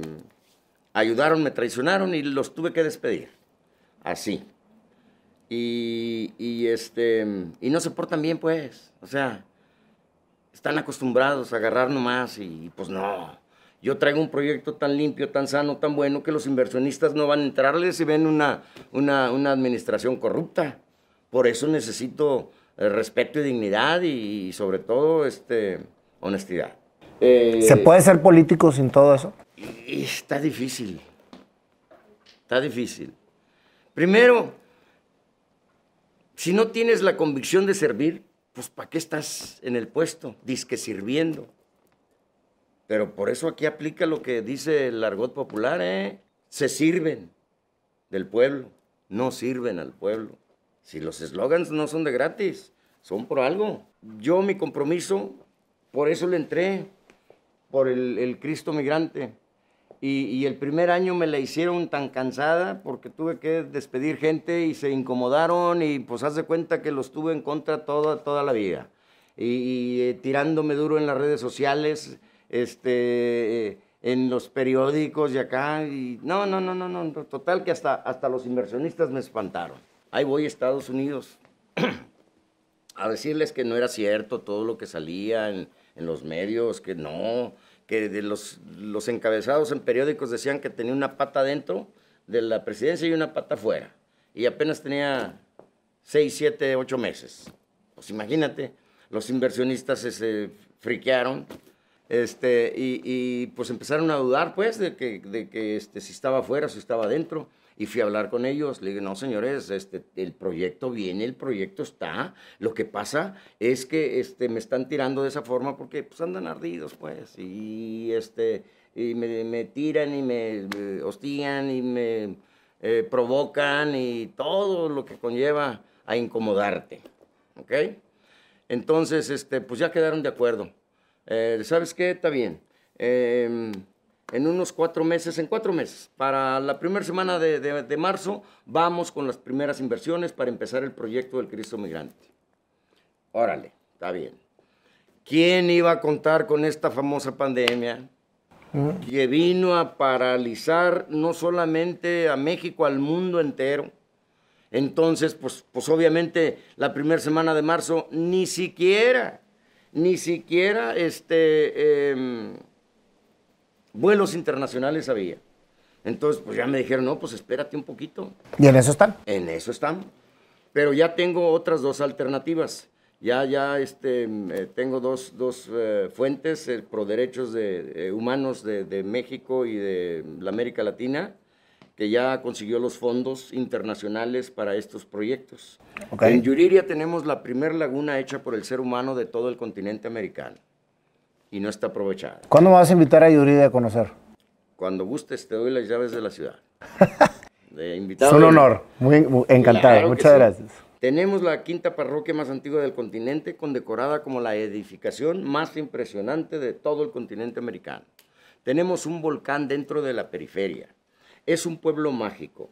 [SPEAKER 1] ayudaron me traicionaron y los tuve que despedir. Así. Y, y, este, y no se portan bien, pues. O sea, están acostumbrados a agarrar nomás y pues no. Yo traigo un proyecto tan limpio, tan sano, tan bueno que los inversionistas no van a entrarles si ven una, una, una administración corrupta. Por eso necesito eh, respeto y dignidad y, sobre todo este, honestidad.
[SPEAKER 2] ¿Se puede ser político sin todo eso?
[SPEAKER 1] está difícil. Está difícil. Primero, si no tienes la convicción de servir, pues ¿para qué estás en el puesto? Disque sirviendo. Pero por eso aquí aplica lo que dice el argot popular, ¿eh? Se sirven del pueblo, no sirven al pueblo. Si los eslogans no son de gratis, son por algo. Yo mi compromiso, por eso le entré, por el, el Cristo migrante. Y, el primer año me la hicieron tan cansada porque tuve que despedir gente y se incomodaron y pues haz de cuenta que los tuve en contra toda, toda la vida. Y, eh, tirándome duro en las redes sociales, este, en los periódicos y acá. Y no, no, no, no, no. Total que hasta, hasta los inversionistas me espantaron. Ahí voy a Estados Unidos a decirles que no era cierto todo lo que salía en, en los medios, que no que de los, los encabezados en periódicos decían que tenía una pata dentro de la presidencia y una pata fuera. Y apenas tenía seis, siete, ocho meses. Pues imagínate, los inversionistas se friquearon este, y, pues empezaron a dudar pues de que, de que este, si estaba fuera, si estaba dentro. Y fui a hablar con ellos, le dije, no señores, este, el proyecto viene, el proyecto está. Lo que pasa es que este, me están tirando de esa forma porque pues, andan ardidos, pues. Y, este, y me, tiran y me, hostigan y me eh, provocan y todo lo que conlleva a incomodarte. ¿Ok? Entonces, este, pues ya quedaron de acuerdo. Eh, ¿Sabes qué? Está bien. Eh, en unos cuatro meses, en cuatro meses, para la primera semana de, marzo, vamos con las primeras inversiones para empezar el proyecto del Cristo Migrante. Órale, está bien. ¿Quién iba a contar con esta famosa pandemia? Que vino a paralizar no solamente a México, al mundo entero. Entonces, pues, pues obviamente la primera semana de marzo, ni siquiera, ni siquiera este, em, vuelos internacionales había. Entonces, pues ya me dijeron, no, pues espérate un poquito.
[SPEAKER 2] ¿Y en eso están?
[SPEAKER 1] En eso están. Pero ya tengo otras dos alternativas. Ya, ya este, eh, tengo dos, dos eh, fuentes eh, pro derechos de, humanos de, de, México y de la América Latina, que ya consiguió los fondos internacionales para estos proyectos. En Yuriria tenemos la primera laguna hecha por el ser humano de todo el continente americano y no está aprovechada.
[SPEAKER 2] ¿Cuándo me vas a invitar a Yuridia a conocer?
[SPEAKER 1] Cuando gustes, te doy las llaves de la ciudad.
[SPEAKER 2] es un honor, muy, encantado, muchas gracias.
[SPEAKER 1] Tenemos la quinta parroquia más antigua del continente, condecorada como la edificación más impresionante de todo el continente americano. Tenemos un volcán dentro de la periferia. Es un pueblo mágico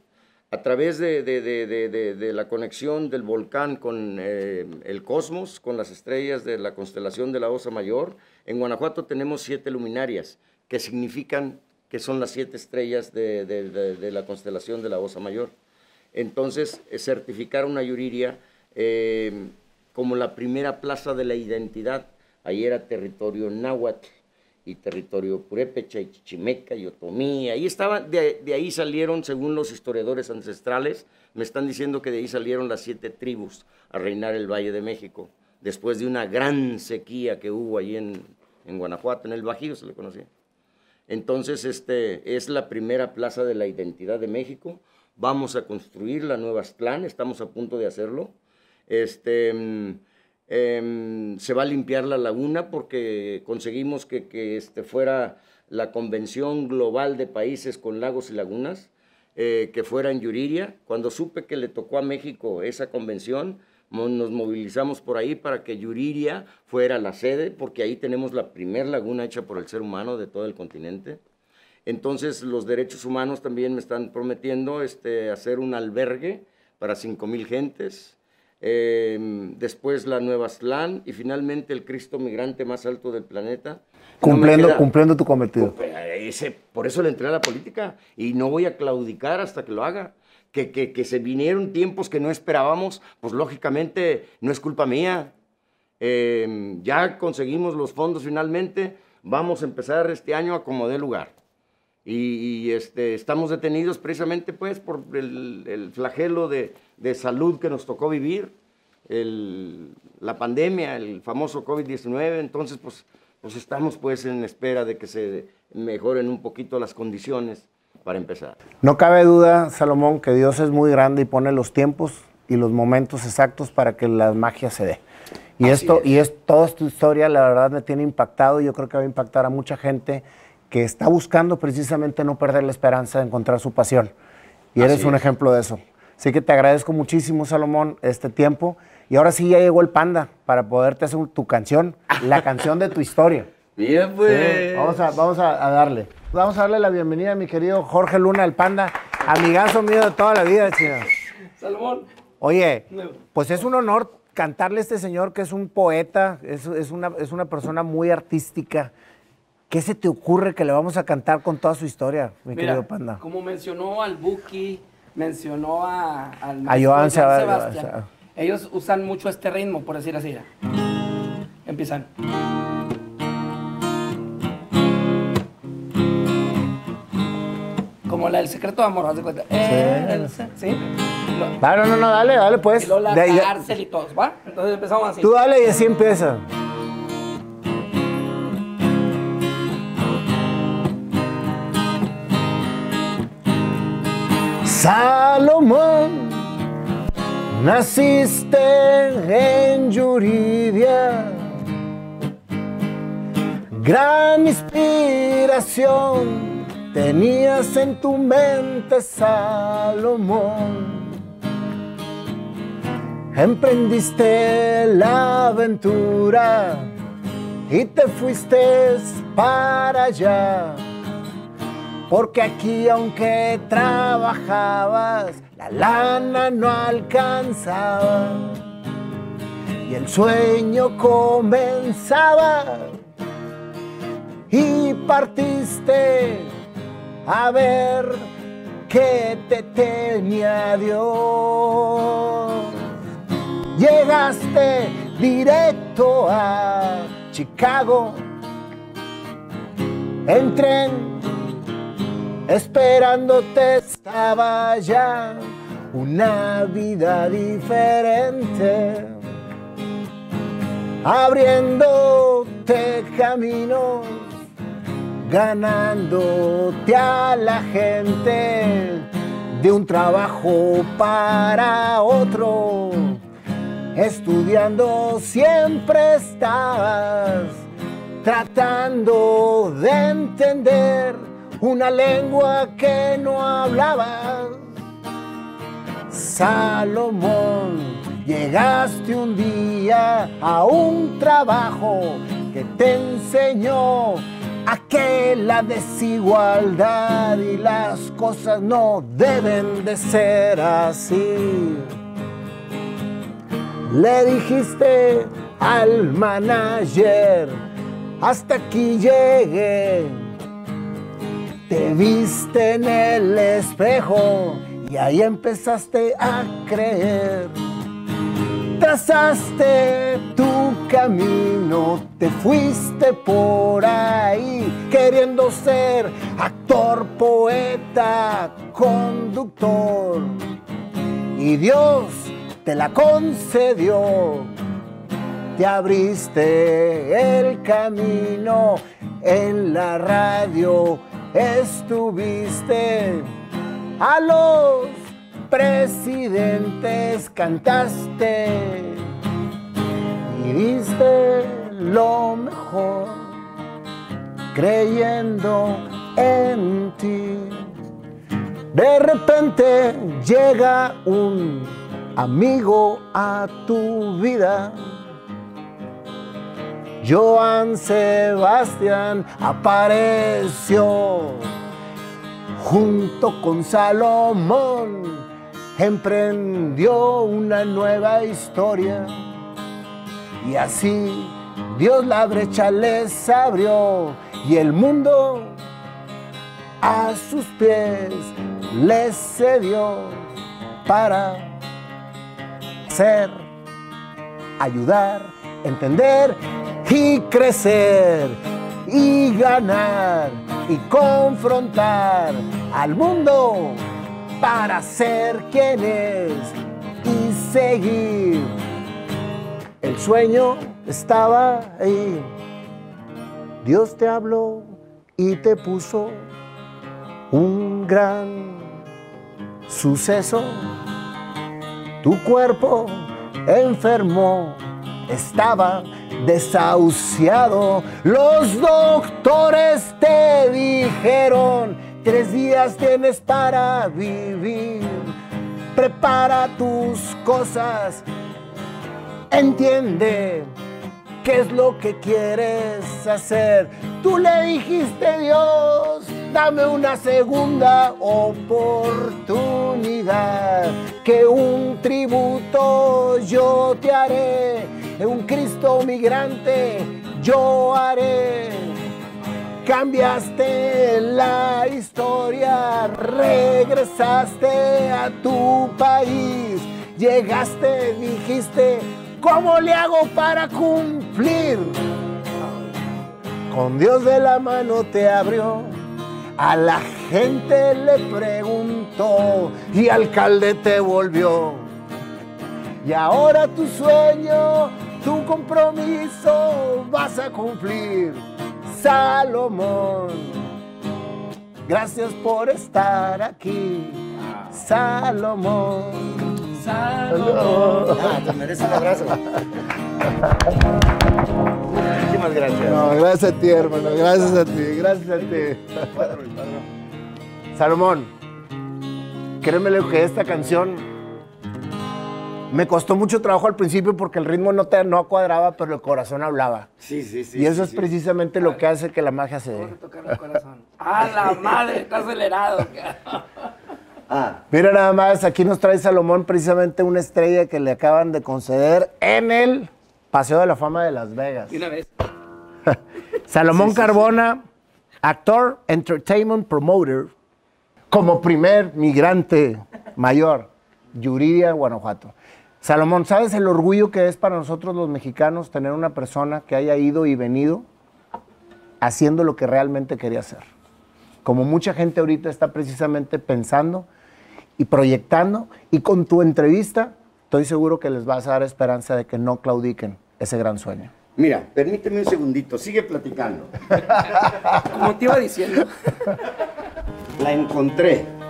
[SPEAKER 1] a través de, la conexión del volcán con eh, el cosmos, con las estrellas de la constelación de la Osa Mayor, en Guanajuato tenemos siete luminarias, que significan que son las siete estrellas de, la constelación de la Osa Mayor. Entonces, eh, certificar una Yuriria eh, como la primera plaza de la identidad, ahí era territorio náhuatl, y territorio purépecha y chichimeca y otomí. Ahí estaba, de, ahí salieron, según los historiadores ancestrales, me están diciendo que de ahí salieron las siete tribus a reinar el Valle de México, después de una gran sequía que hubo ahí en, en Guanajuato, en el Bajío se le conocía. Entonces, este, es la primera plaza de la identidad de México. Vamos a construir la Nueva Aztlán, estamos a punto de hacerlo. Este, mm, Em, se va a limpiar la laguna porque conseguimos que, este fuera la Convención Global de Países con Lagos y Lagunas, eh, que fuera en Yuriria. Cuando supe que le tocó a México esa convención, nos movilizamos por ahí para que Yuriria fuera la sede, porque ahí tenemos la primera laguna hecha por el ser humano de todo el continente. Entonces los derechos humanos también me están prometiendo este, hacer un albergue para 5.000 gentes, Em, después la Nueva Slan y finalmente el Cristo migrante más alto del planeta.
[SPEAKER 2] Cumpliendo, cumpliendo tu cometido.
[SPEAKER 1] Ese, por eso le entré a la política y no voy a claudicar hasta que lo haga. Que, que, se vinieron tiempos que no esperábamos, pues lógicamente no es culpa mía. Eh, ya conseguimos los fondos finalmente. Vamos a empezar este año a como dé lugar. Y, este, estamos detenidos precisamente pues por el, flagelo de, salud que nos tocó vivir, la pandemia, el famoso COVID-19. Entonces, pues, pues estamos pues en espera de que se mejoren un poquito las condiciones para empezar.
[SPEAKER 2] No cabe duda, Salomón, que Dios es muy grande y pone los tiempos y los momentos exactos para que la magia se dé. Y esto, y es toda tu historia, la verdad me tiene impactado y yo creo que va a impactar a mucha gente que está buscando precisamente no perder la esperanza de encontrar su pasión. Y eres un ejemplo de eso. Así que te agradezco muchísimo, Salomón, este tiempo. Y ahora sí ya llegó el panda para poderte hacer tu canción, la canción de tu historia.
[SPEAKER 1] Bien, pues.
[SPEAKER 2] vamos a, vamos a, darle. Vamos a darle la bienvenida a mi querido Jorge Luna, el panda, amigazo mío de toda la vida, chido.
[SPEAKER 3] Salomón.
[SPEAKER 2] Oye, pues es un honor cantarle a este señor que es un poeta, es, una, es una persona muy artística ¿Qué se te ocurre que le vamos a cantar con toda su historia, mi querido Panda?
[SPEAKER 3] Como mencionó al Buki, mencionó a, al
[SPEAKER 2] a Joan Sebastián,
[SPEAKER 3] ellos usan mucho este ritmo, por decir así. Empiezan. Como la del secreto de amor, ¿haz de cuenta? Sí. Eh, ¿sí?
[SPEAKER 2] Claro, no, no, dale, dale, pues.
[SPEAKER 3] Y luego la de, cárcel y todo, ¿va? Entonces empezamos así.
[SPEAKER 2] Tú dale y así empieza. Salomón, naciste en Yuridia, gran inspiración tenías en tu mente, Salomón. Emprendiste la aventura y te fuiste para allá porque aquí aunque trabajabas, la lana no alcanzaba. Y el sueño comenzaba. Y partiste a ver qué te tenía Dios. Llegaste directo a Chicago. En tren esperándote estaba ya una vida diferente, abriéndote caminos, ganándote a la gente de un trabajo para otro. Estudiando siempre estabas tratando de entender una lengua que no hablaba. Salomón, llegaste un día a un trabajo que te enseñó a que la desigualdad y las cosas no deben de ser así. Le dijiste al manager, hasta aquí llegué te viste en el espejo y ahí empezaste a creer. Trazaste tu camino, te fuiste por ahí queriendo ser actor, poeta, conductor. Y Dios te la concedió. Te abriste el camino en la radio estuviste a los presidentes cantaste y diste lo mejor creyendo en ti. De repente llega un amigo a tu vida Joan Sebastián apareció junto con Salomón, emprendió una nueva historia. Y así Dios la brecha les abrió y el mundo a sus pies les cedió para ser, ayudar entender y crecer y ganar y confrontar al mundo para ser quien es y seguir. El sueño estaba ahí. Dios te habló y te puso un gran suceso. Tu cuerpo enfermó, estaba desahuciado. Los doctores te dijeron, tres días tienes para vivir. Prepara tus cosas, entiende qué es lo que quieres hacer. Tú le dijiste Dios, dame una segunda oportunidad, que un tributo yo te haré, un Cristo migrante yo haré. Cambiaste la historia, regresaste a tu país, llegaste, dijiste, ¿cómo le hago para cumplir? Con Dios de la mano te abrió, a la gente le preguntó y alcalde te volvió. Y ahora tu sueño, tu compromiso vas a cumplir, Salomón. Gracias por estar aquí, Salomón.
[SPEAKER 3] Salomón.
[SPEAKER 1] Ah, te mereces un abrazo. Muchísimas gracias.
[SPEAKER 2] No, gracias a ti, hermano. Gracias a ti, gracias a ti. Salomón, créeme lo que esta canción me costó mucho trabajo al principio porque el ritmo no, te, no cuadraba, pero el corazón hablaba.
[SPEAKER 1] Sí, sí, sí.
[SPEAKER 2] y eso
[SPEAKER 1] sí,
[SPEAKER 2] es
[SPEAKER 1] sí.
[SPEAKER 2] precisamente lo que hace que la magia se dé.
[SPEAKER 3] a tocar el corazón. ¡A la madre! Está acelerado.
[SPEAKER 1] Ah,
[SPEAKER 2] Mira nada más, aquí nos trae Salomón precisamente una estrella que le acaban de conceder en el Paseo de la Fama de Las Vegas.
[SPEAKER 3] De una vez.
[SPEAKER 2] Salomón Carbona, actor, entertainment promoter, como primer migrante mayor, Yuridia, Guanajuato. Salomón, ¿sabes el orgullo que es para nosotros los mexicanos tener una persona que haya ido y venido haciendo lo que realmente quería hacer? Como mucha gente ahorita está precisamente pensando y proyectando, y con tu entrevista estoy seguro que les vas a dar esperanza de que no claudiquen ese gran sueño.
[SPEAKER 1] mira, permíteme un segundito, sigue platicando.
[SPEAKER 3] Como te iba diciendo.
[SPEAKER 1] La encontré.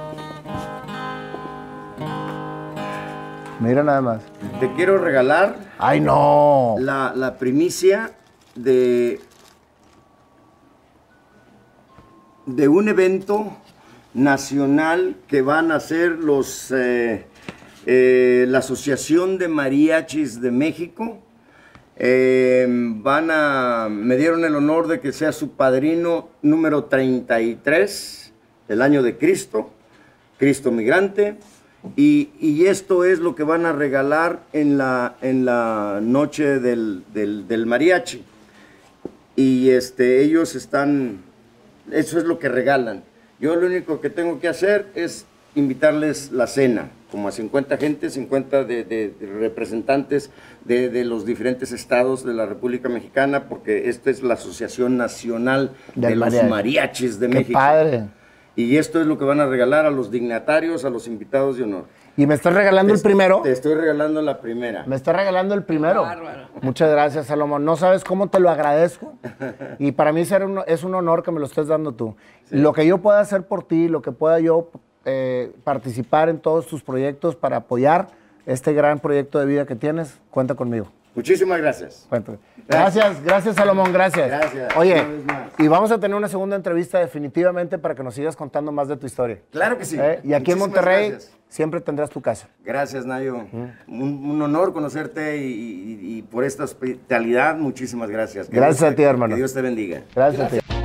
[SPEAKER 2] Mira nada más.
[SPEAKER 1] Te quiero regalar
[SPEAKER 2] ¡Ay, no!
[SPEAKER 1] la, la primicia de, de un evento nacional que van a hacer los, eh, eh, la Asociación de Mariachis de México. Eh, van a, me dieron el honor de que sea su padrino número 33 del año de Cristo, Cristo migrante. Y, y esto es lo que van a regalar en la, en la noche del, del- del mariachi. Y este, ellos están, eso es lo que regalan. Yo lo único que tengo que hacer es invitarles la cena, como a 50 gente, 50 de, de- de representantes de, de los diferentes estados de la República Mexicana, porque esta es la Asociación Nacional de los
[SPEAKER 2] mariachi.
[SPEAKER 1] Mariachis de
[SPEAKER 2] ¡Qué
[SPEAKER 1] México.
[SPEAKER 2] padre!
[SPEAKER 1] Y esto es lo que van a regalar a los dignatarios, a los invitados de honor.
[SPEAKER 2] ¿Y me estás regalando el primero?
[SPEAKER 1] Te estoy regalando la primera.
[SPEAKER 2] Me estás regalando el primero.
[SPEAKER 3] bárbaro.
[SPEAKER 2] Muchas gracias, Salomón. No sabes cómo te lo agradezco. Y para mí es un honor que me lo estés dando tú. Lo que yo pueda hacer por ti, lo que pueda yo eh, participar en todos tus proyectos para apoyar este gran proyecto de vida que tienes, cuenta conmigo.
[SPEAKER 1] Muchísimas gracias.
[SPEAKER 2] Cuenta. Gracias, gracias Salomón, gracias.
[SPEAKER 1] Gracias,
[SPEAKER 2] Oye, y vamos a tener una segunda entrevista definitivamente para que nos sigas contando más de tu historia.
[SPEAKER 1] Claro que sí.
[SPEAKER 2] ¿Eh? Y aquí en Monterrey
[SPEAKER 1] Gracias,
[SPEAKER 2] siempre tendrás tu casa.
[SPEAKER 1] Gracias, Nayo. Un, un honor conocerte y, y- y por esta hospitalidad, muchísimas gracias. Que
[SPEAKER 2] Gracias
[SPEAKER 1] Dios
[SPEAKER 2] a ti, hermano.
[SPEAKER 1] Que Dios te bendiga.
[SPEAKER 2] Gracias. a ti.